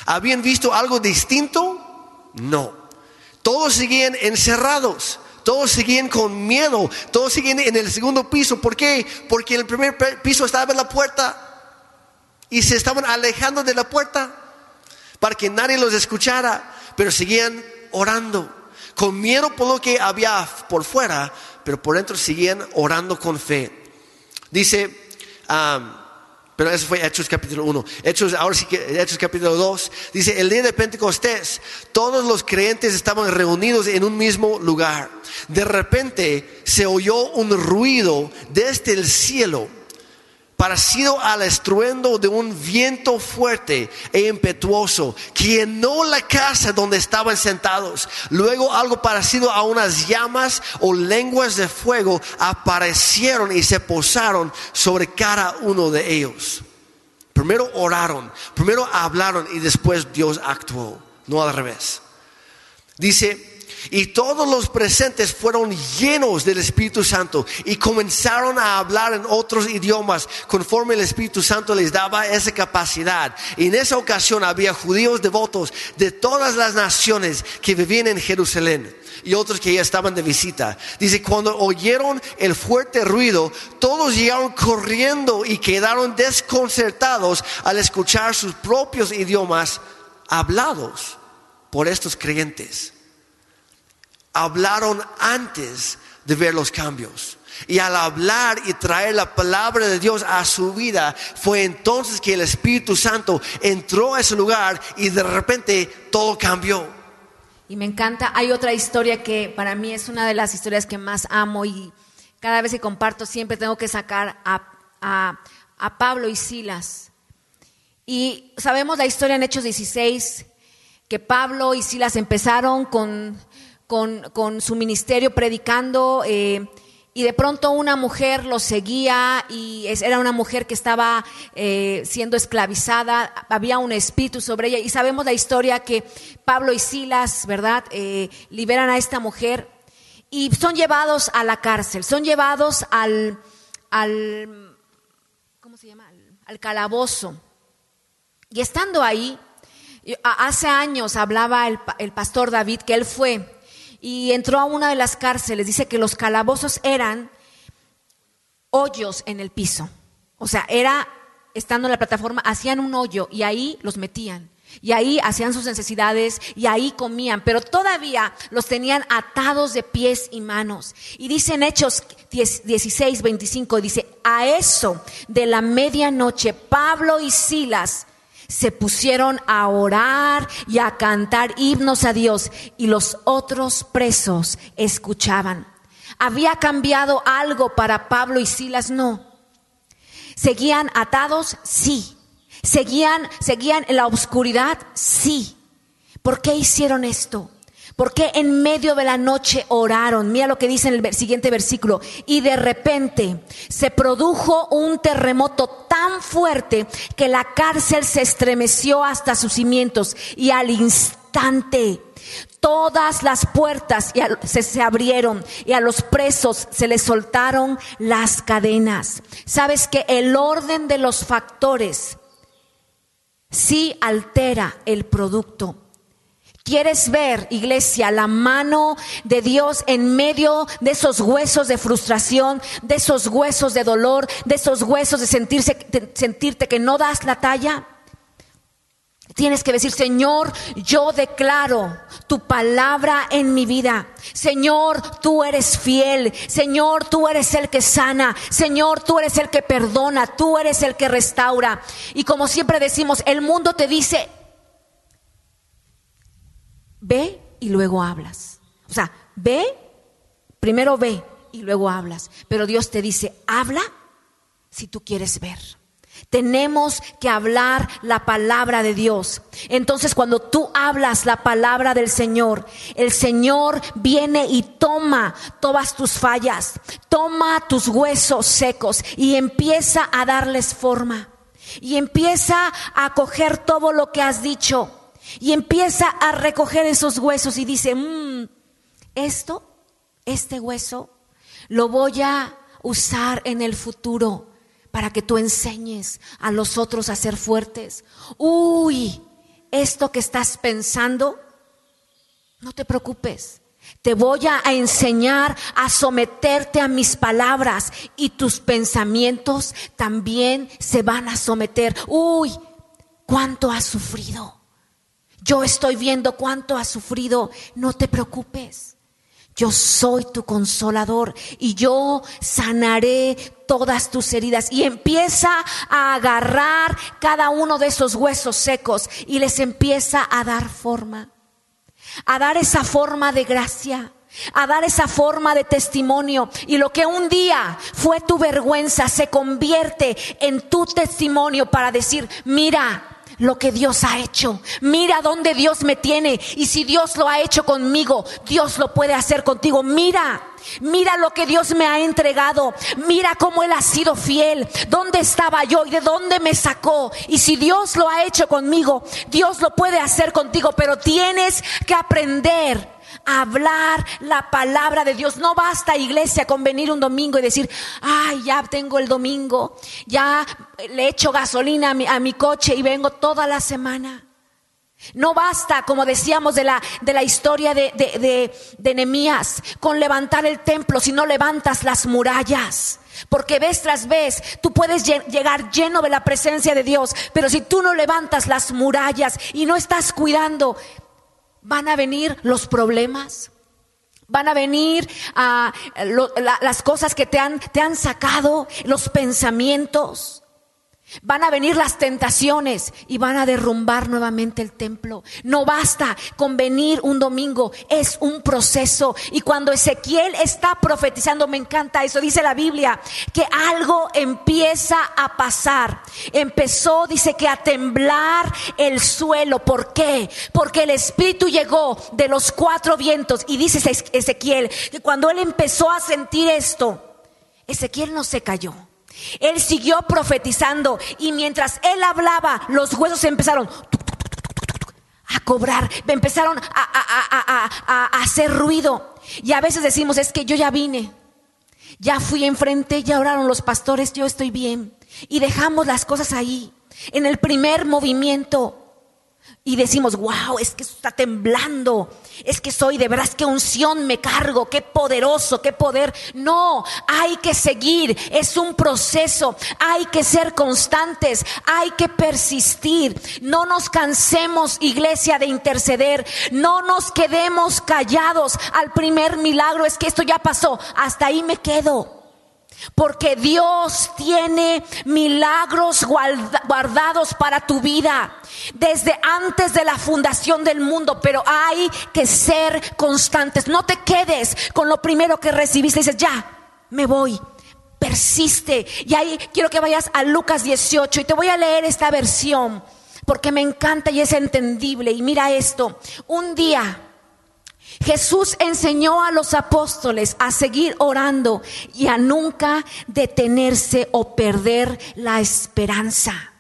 ¿Habían visto algo distinto? No. Todos seguían encerrados. Todos seguían con miedo, todos seguían en el segundo piso. ¿Por qué? Porque en el primer piso estaba la puerta y se estaban alejando de la puerta para que nadie los escuchara, pero seguían orando, con miedo por lo que había por fuera, pero por dentro seguían orando con fe. Dice, um, pero eso fue Hechos capítulo 1. Hechos, ahora sí que Hechos capítulo 2. Dice, el día de Pentecostés, todos los creyentes estaban reunidos en un mismo lugar. De repente se oyó un ruido desde el cielo parecido al estruendo de un viento fuerte e impetuoso llenó la casa donde estaban sentados. Luego algo parecido a unas llamas o lenguas de fuego aparecieron y se posaron sobre cada uno de ellos. Primero oraron, primero hablaron y después Dios actuó, no al revés. Dice, y todos los presentes fueron llenos del Espíritu Santo y comenzaron a hablar en otros idiomas conforme el Espíritu Santo les daba esa capacidad. Y en esa ocasión había judíos devotos de todas las naciones que vivían en Jerusalén y otros que ya estaban de visita. Dice, cuando oyeron el fuerte ruido, todos llegaron corriendo y quedaron desconcertados al escuchar sus propios idiomas hablados por estos creyentes. Hablaron antes de ver los cambios. Y al hablar y traer la palabra de Dios a su vida, fue entonces que el Espíritu Santo entró a ese lugar y de repente todo cambió. Y me encanta, hay otra historia que para mí es una de las historias que más amo y cada vez que comparto siempre tengo que sacar a, Pablo y Silas. Y sabemos la historia en Hechos 16, que Pablo y Silas empezaron con, con, su ministerio predicando. Eh, y de pronto una mujer los seguía y era una mujer que estaba eh, siendo esclavizada, había un espíritu sobre ella y sabemos la historia que Pablo y Silas, ¿verdad?, eh, liberan a esta mujer y son llevados a la cárcel, son llevados al, al ¿cómo se llama?, al, calabozo. Y estando ahí, hace años hablaba el pastor David que él fue y entró a una de las cárceles. Dice que los calabozos eran hoyos en el piso. O sea, era, estando en la plataforma, hacían un hoyo y ahí los metían. Y ahí hacían sus necesidades y ahí comían, pero todavía los tenían atados de pies y manos. Y dice en Hechos 16, 25, dice, a eso de la medianoche, Pablo y Silas se pusieron a orar y a cantar himnos a Dios y los otros presos escuchaban. ¿Había cambiado algo para Pablo y Silas? No. ¿Seguían atados? Sí. ¿Seguían, seguían en la oscuridad? Sí. ¿Por qué hicieron esto? ¿Por qué en medio de la noche oraron? Mira lo que dice en el siguiente versículo. Y de repente se produjo un terremoto tan fuerte que la cárcel se estremeció hasta sus cimientos y al instante todas las puertas se, se, abrieron y a los presos se les soltaron las cadenas. Sabes que el orden de los factores sí altera el producto. ¿Quieres ver, iglesia, la mano de Dios en medio de esos huesos de frustración, de esos huesos de dolor, de esos huesos de, sentirse, sentirte que no das la talla? Tienes que decir, Señor, yo declaro tu palabra en mi vida. Señor, tú eres fiel. Señor, tú eres el que sana. Señor, tú eres el que perdona. Tú eres el que restaura. Y como siempre decimos, el mundo te dice, ve y luego hablas. O sea, ve, primero ve y luego hablas. Pero Dios te dice, habla si tú quieres ver. Tenemos que hablar la palabra de Dios. Entonces cuando tú hablas la palabra del Señor, el Señor viene y toma todas tus fallas, toma tus huesos secos y empieza a darles forma. Y empieza a coger todo lo que has dicho y empieza a recoger esos huesos y dice, mmm, esto, este hueso, lo voy a usar en el futuro para que tú enseñes a los otros a ser fuertes. Uy, esto que estás pensando, no te preocupes. Te voy a enseñar a someterte a mis palabras y tus pensamientos también se van a someter. Uy, cuánto has sufrido. Yo estoy viendo cuánto has sufrido. No te preocupes. Yo soy tu consolador y yo sanaré todas tus heridas. Y empieza a agarrar cada uno de esos huesos secos y les empieza a dar forma. A dar esa forma de gracia a dar esa forma de testimonio. Y lo que un día fue tu vergüenza se convierte en tu testimonio para decir, mira, lo que Dios ha hecho. Mira dónde Dios me tiene. Y si Dios lo ha hecho conmigo, Dios lo puede hacer contigo. Mira. Mira lo que Dios me ha entregado. Mira cómo Él ha sido fiel. ¿Dónde estaba yo y de dónde me sacó? Y si Dios lo ha hecho conmigo, Dios lo puede hacer contigo. Pero tienes que aprender hablar la palabra de Dios. No basta, iglesia, con venir un domingo y decir, ay, ya tengo el domingo, ya le echo gasolina a mi, coche y vengo toda la semana. No basta, como decíamos de la, de la historia de, de, de, Nehemías, con levantar el templo, si no levantas las murallas. Porque vez tras vez tú puedes llegar lleno de la presencia de Dios, pero si tú no levantas las murallas y no estás cuidando van a venir los problemas. Van a venir la- las cosas que te han, te han sacado, los pensamientos. Van a venir las tentaciones y van a derrumbar nuevamente el templo. No basta con venir un domingo, es un proceso. Y cuando Ezequiel está profetizando, me encanta eso, dice la Biblia, que algo empieza a pasar. Empezó, dice que a temblar el suelo. ¿Por qué? Porque el Espíritu llegó de los cuatro vientos. Y dice Ezequiel que cuando él empezó a sentir esto, Ezequiel no se cayó. Él siguió profetizando y mientras él hablaba, los huesos empezaron a cobrar, empezaron a- a hacer ruido. Y a veces decimos, es que yo ya vine, ya fui enfrente, ya oraron los pastores, yo estoy bien. Y dejamos las cosas ahí, en el primer movimiento. Y decimos, wow, es que está temblando, es que soy de veras, qué unción me cargo, qué poderoso, qué poder. No, hay que seguir, es un proceso, hay que ser constantes, hay que persistir. No nos cansemos, iglesia, de interceder, no nos quedemos callados. Al primer milagro, es que esto ya pasó, hasta ahí me quedo. Porque Dios tiene milagros guarda- guardados para tu vida desde antes de la fundación del mundo, pero hay que ser constantes. No te quedes con lo primero que recibiste dices, ya, me voy. Persiste. Y ahí quiero que vayas a Lucas 18 y te voy a leer esta versión porque me encanta y es entendible. Y mira esto, un día... Jesús enseñó a los apóstoles a seguir orando y a nunca detenerse o perder la esperanza.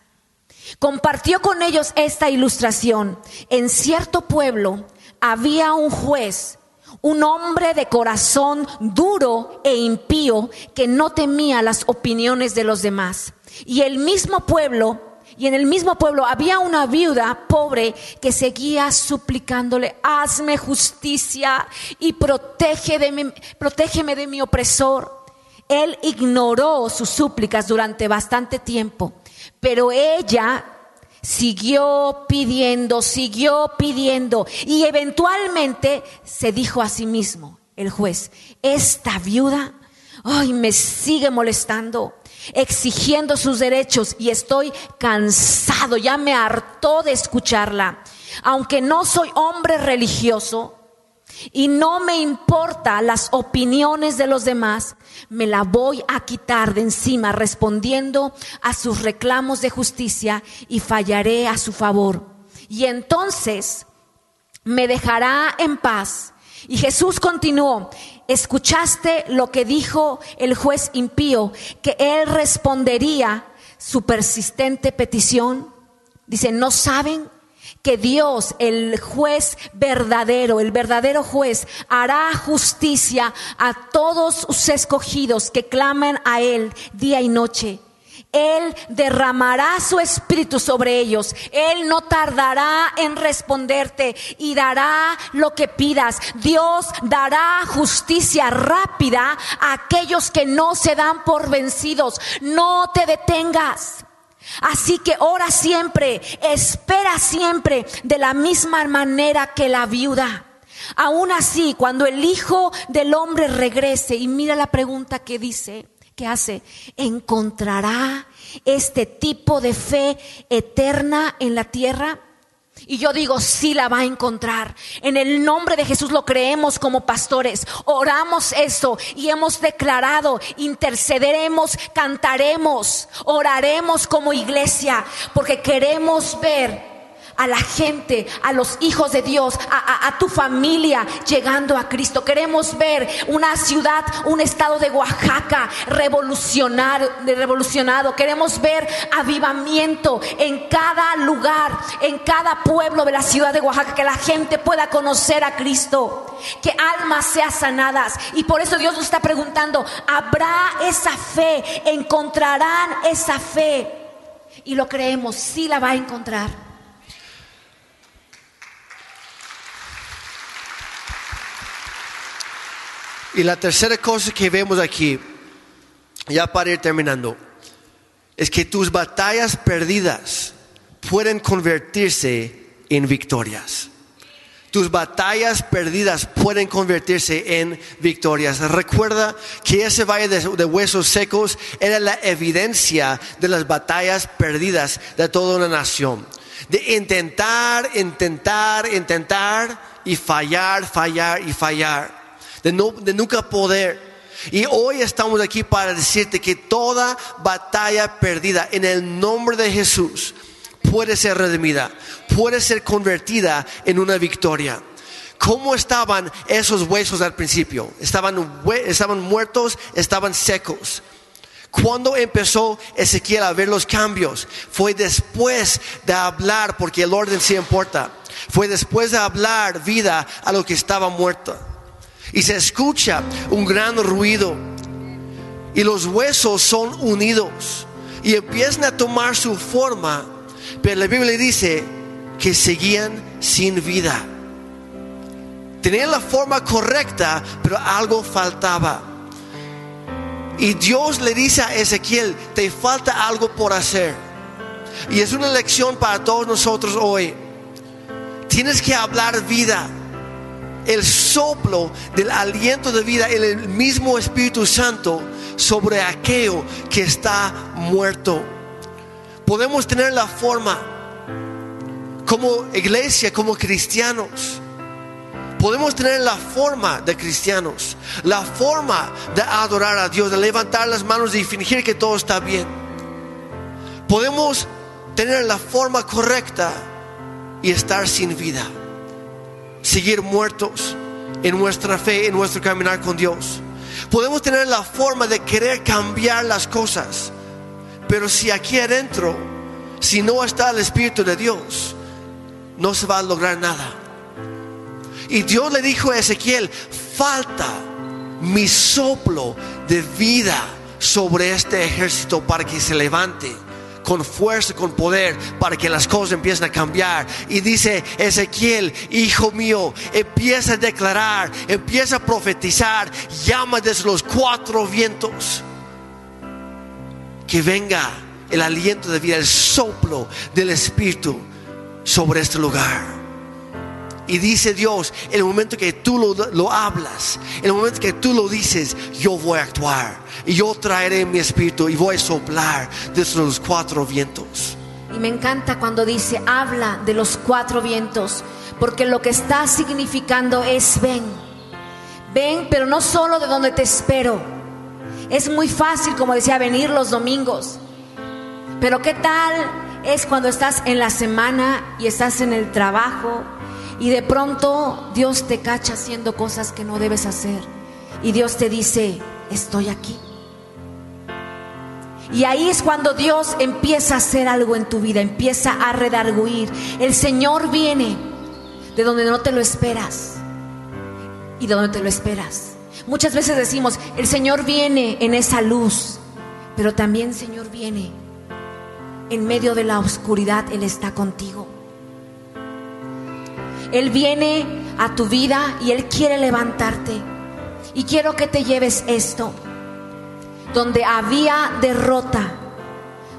Compartió con ellos esta ilustración. En cierto pueblo había un juez, un hombre de corazón duro e impío que no temía las opiniones de los demás. Y el mismo pueblo y en el mismo pueblo había una viuda pobre que seguía suplicándole, hazme justicia y protege de mi- protégeme de mi opresor. Él ignoró sus súplicas durante bastante tiempo, pero ella siguió pidiendo, siguió pidiendo y eventualmente se dijo a sí mismo, el juez, esta viuda, ay, me sigue molestando exigiendo sus derechos y estoy cansado, ya me hartó de escucharla. Aunque no soy hombre religioso y no me importa las opiniones de los demás, me la voy a quitar de encima respondiendo a sus reclamos de justicia y fallaré a su favor. Y entonces me dejará en paz. Y Jesús continuó, escuchaste lo que dijo el juez impío, que él respondería su persistente petición. Dice, ¿no saben que Dios, el juez verdadero, el verdadero juez, hará justicia a todos sus escogidos que claman a Él día y noche? Él derramará su espíritu sobre ellos. Él no tardará en responderte y dará lo que pidas. Dios dará justicia rápida a aquellos que no se dan por vencidos. No te detengas. Así que ora siempre, espera siempre de la misma manera que la viuda. Aún así, cuando el Hijo del Hombre regrese, y mira la pregunta que dice, que hace, ¿encontrará este tipo de fe eterna en la tierra? Y yo digo, sí la va a encontrar. En el nombre de Jesús lo creemos como pastores. Oramos eso y hemos declarado, intercederemos, cantaremos, oraremos como iglesia, porque queremos ver a la gente, a los hijos de Dios, a, tu familia llegando a Cristo. Queremos ver una ciudad, un estado de Oaxaca revolucionado. Queremos ver avivamiento en cada lugar, en cada pueblo de la ciudad de Oaxaca, que la gente pueda conocer a Cristo, que almas sean sanadas. Y por eso Dios nos está preguntando, ¿habrá esa fe? ¿Encontrarán esa fe? Y lo creemos, sí la va a encontrar. Y la tercera cosa que vemos aquí, ya para ir terminando, es que tus batallas perdidas pueden convertirse en victorias. tus batallas perdidas pueden convertirse en victorias. Recuerda que ese valle de, de, huesos secos era la evidencia de las batallas perdidas de toda una nación. De intentar, intentar, intentar y fallar, fallar y fallar. De, no, de nunca poder. Y hoy estamos aquí para decirte que toda batalla perdida en el nombre de Jesús puede ser redimida, puede ser convertida en una victoria. ¿Cómo estaban esos huesos al principio? Estaban, estaban muertos, estaban secos. Cuando empezó Ezequiel a ver los cambios? Fue después de hablar, porque el orden sí importa. Fue después de hablar vida a lo que estaba muerto. Y se escucha un gran ruido. Y los huesos son unidos. Y empiezan a tomar su forma pero la Biblia dice que seguían sin vida. Tenían la forma correcta, pero algo faltaba. Y Dios le dice a Ezequiel, te falta algo por hacer. Y es una lección para todos nosotros hoy. Tienes que hablar vida. El soplo del aliento de vida, el mismo Espíritu Santo sobre aquello que está muerto podemos tener la forma como iglesia, como cristianos. Podemos tener la forma de cristianos, la forma de adorar a Dios, de levantar las manos y fingir que todo está bien. Podemos tener la forma correcta y estar sin vida. Seguir muertos en nuestra fe, en nuestro caminar con Dios. Podemos tener la forma de querer cambiar las cosas pero si aquí adentro, si no está el Espíritu de Dios, no se va a lograr nada. Y Dios le dijo a Ezequiel, falta mi soplo de vida sobre este ejército para que se levante con fuerza, con poder, para que las cosas empiecen a cambiar. Y dice Ezequiel, hijo mío, empieza a declarar, empieza a profetizar, llama desde los cuatro vientos que venga el aliento de vida, el soplo del Espíritu sobre este lugar. Y dice Dios, en el momento que tú lo, lo, hablas, en el momento que tú lo dices, yo voy a actuar. Y yo traeré mi espíritu y voy a soplar desde los cuatro vientos. Y me encanta cuando dice, habla de los cuatro vientos, porque lo que está significando es ven. Ven, pero no solo de donde te espero es muy fácil, como decía, venir los domingos. Pero ¿qué tal es cuando estás en la semana y estás en el trabajo y de pronto Dios te cacha haciendo cosas que no debes hacer? Y Dios te dice, estoy aquí. Y ahí es cuando Dios empieza a hacer algo en tu vida, empieza a redarguir. El Señor viene de donde no te lo esperas y de donde te lo esperas. Muchas veces decimos, el Señor viene en esa luz, pero también Señor viene en medio de la oscuridad, Él está contigo. Él viene a tu vida y Él quiere levantarte. Y quiero que te lleves esto, donde había derrota,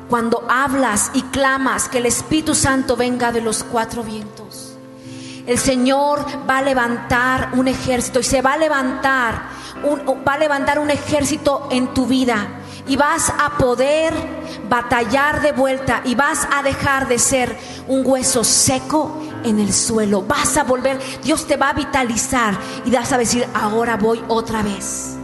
cuando hablas y clamas que el Espíritu Santo venga de los cuatro vientos. El Señor va a levantar un ejército y se va a levantar va a levantar un ejército en tu vida y vas a poder batallar de vuelta y vas a dejar de ser un hueso seco en el suelo. Vas a volver, Dios te va a vitalizar y vas a decir, ahora voy otra vez,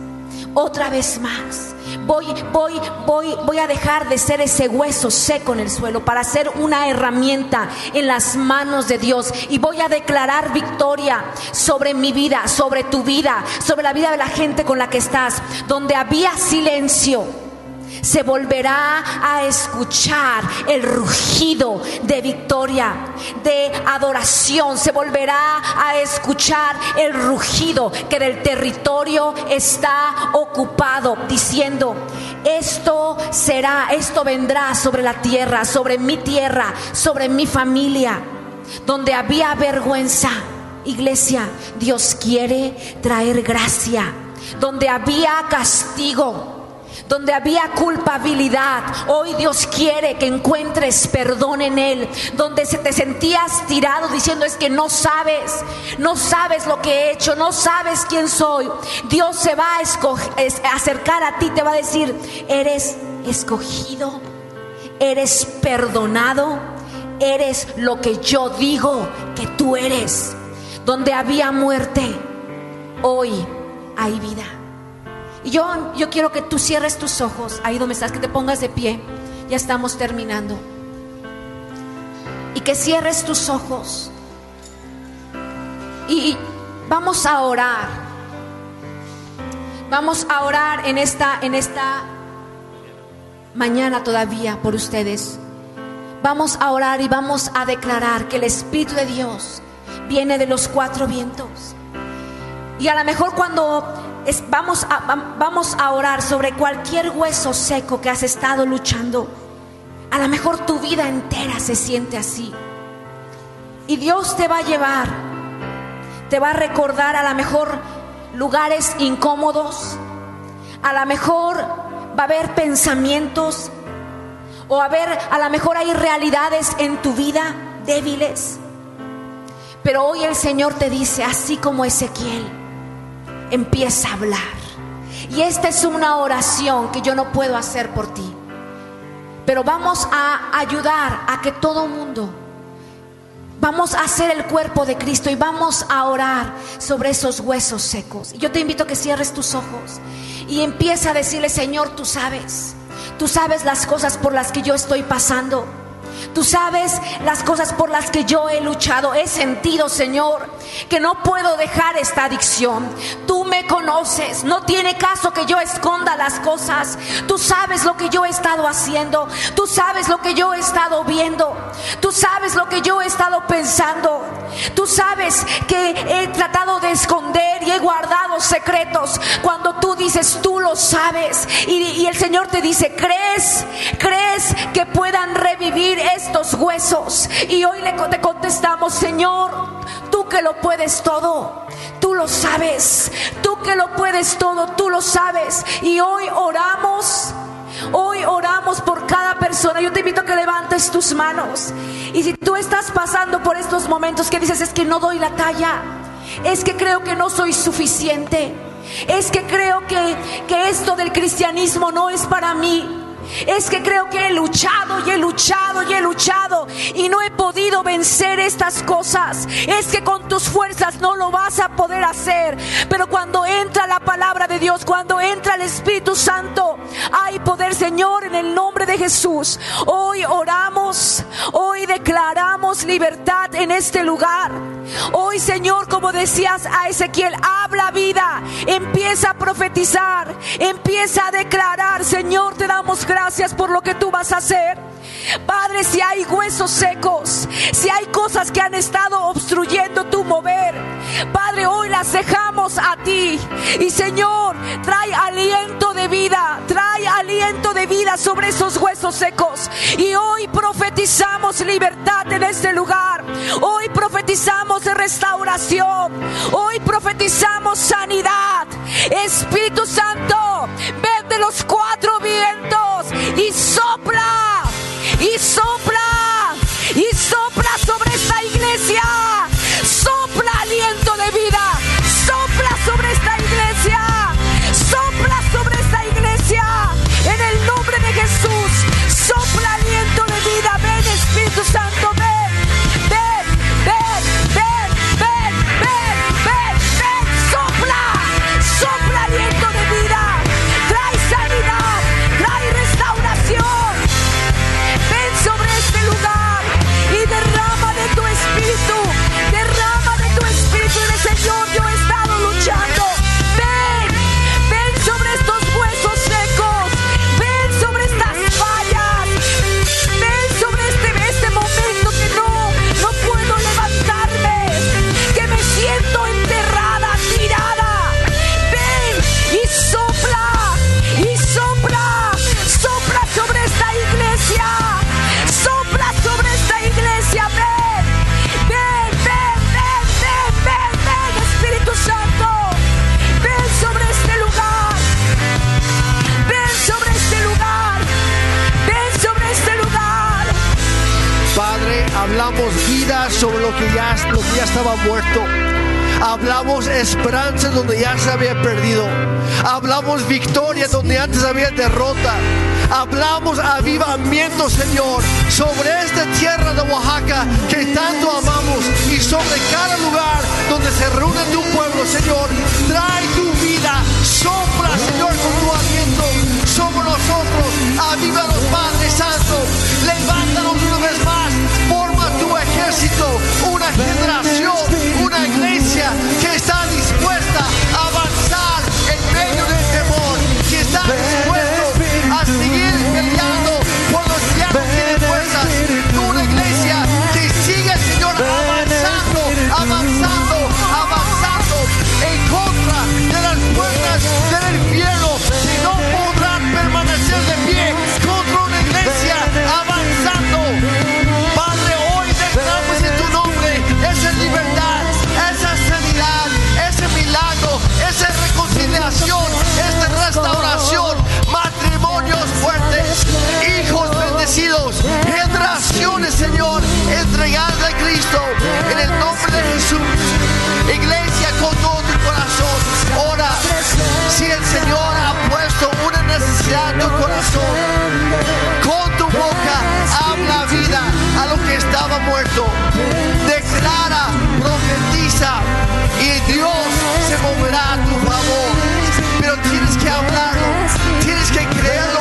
otra vez más. Voy, voy, voy, voy a dejar de ser ese hueso seco en el suelo para ser una herramienta en las manos de Dios. Y voy a declarar victoria sobre mi vida, sobre tu vida, sobre la vida de la gente con la que estás. Donde había silencio se volverá a escuchar el rugido de victoria, de adoración, se volverá a escuchar el rugido que del territorio está ocupado, diciendo, esto será, esto vendrá sobre la tierra, sobre mi tierra, sobre mi familia, donde había vergüenza. Iglesia, Dios quiere traer gracia. Donde había castigo, donde había culpabilidad, hoy Dios quiere que encuentres perdón en Él. Donde se te sentías tirado diciendo es que no sabes, no sabes lo que he hecho, no sabes quién soy. Dios se va a, acercar a ti, te va a decir, eres escogido, eres perdonado, eres lo que yo digo que tú eres. Donde había muerte, hoy hay vida. Y yo, yo quiero que tú cierres tus ojos, ahí donde estás, que te pongas de pie. Ya estamos terminando. Y que cierres tus ojos. Y vamos a orar. Vamos a orar en esta, en esta mañana todavía por ustedes. Vamos a orar y vamos a declarar que el Espíritu de Dios viene de los cuatro vientos. Y a lo mejor cuando vamos, a, vamos a orar sobre cualquier hueso seco que has estado luchando. A lo mejor tu vida entera se siente así. Y Dios te va a llevar, te va a recordar a lo mejor lugares incómodos. A lo mejor va a haber pensamientos o a ver, a lo mejor hay realidades en tu vida débiles. Pero hoy el Señor te dice, así como Ezequiel, empieza a hablar. Y esta es una oración que yo no puedo hacer por ti. Pero vamos a ayudar a que todo mundo, vamos a hacer el cuerpo de Cristo y vamos a orar sobre esos huesos secos. Yo te invito a que cierres tus ojos y empieza a decirle, Señor, tú sabes, tú sabes las cosas por las que yo estoy pasando. Tú sabes las cosas por las que yo he luchado. He sentido, Señor, que no puedo dejar esta adicción. Tú me conoces. No tiene caso que yo esconda las cosas. Tú sabes lo que yo he estado haciendo. Tú sabes lo que yo he estado viendo. Tú sabes lo que yo he estado pensando. Tú sabes que he tratado de esconder y he guardado secretos. Cuando tú dices, tú lo sabes. Y, el Señor te dice, ¿crees? ¿Crees que puedan revivir estos huesos? Y hoy le te contestamos, Señor, tú que lo puedes todo. Tú lo sabes. Tú que lo puedes todo. Tú lo sabes. Y hoy oramos. Hoy oramos por cada persona. Yo te invito a que levantes tus manos. Y si tú estás pasando por estos momentos que dices es que no doy la talla, es que creo que no soy suficiente, es que creo que, que esto del cristianismo no es para mí. Es que creo que he luchado y he luchado y he luchado y no he podido vencer estas cosas. Es que con tus fuerzas no lo vas a poder hacer. Pero cuando entra la palabra de Dios, cuando entra el Espíritu Santo, hay poder, Señor, en el nombre de Jesús. Hoy oramos, hoy declaramos libertad en este lugar. Hoy, Señor, como decías a Ezequiel, habla vida, empieza a profetizar, empieza a declarar, Señor, te damos gracias gracias por lo que tú vas a hacer. Padre, si hay huesos secos, si hay cosas que han estado obstruyendo tu mover, Padre, hoy las dejamos a ti. Y Señor, trae aliento de vida, trae aliento de vida sobre esos huesos secos. Y hoy profetizamos libertad en este lugar. Hoy profetizamos restauración. Hoy profetizamos sanidad. Espíritu Santo, ven de los cuatro vientos y sopla y sopla y sopla sobre esta iglesia. Sobre lo que ya, lo que ya estaba muerto. Hablamos esperanza donde ya se había perdido. Hablamos victoria donde antes había derrota. Hablamos avivamiento, Señor, sobre esta tierra de Oaxaca que tanto amamos y sobre cada lugar donde se reúne tu pueblo, Señor. Trae tu vida, sopla, Señor, con tu aliento sobre nosotros. Avívanos, Padre Santo. Levántanos una generación, una iglesia que estaba muerto. Declara, profetiza y Dios se moverá a tu favor. Pero tienes que hablarlo, tienes que creerlo.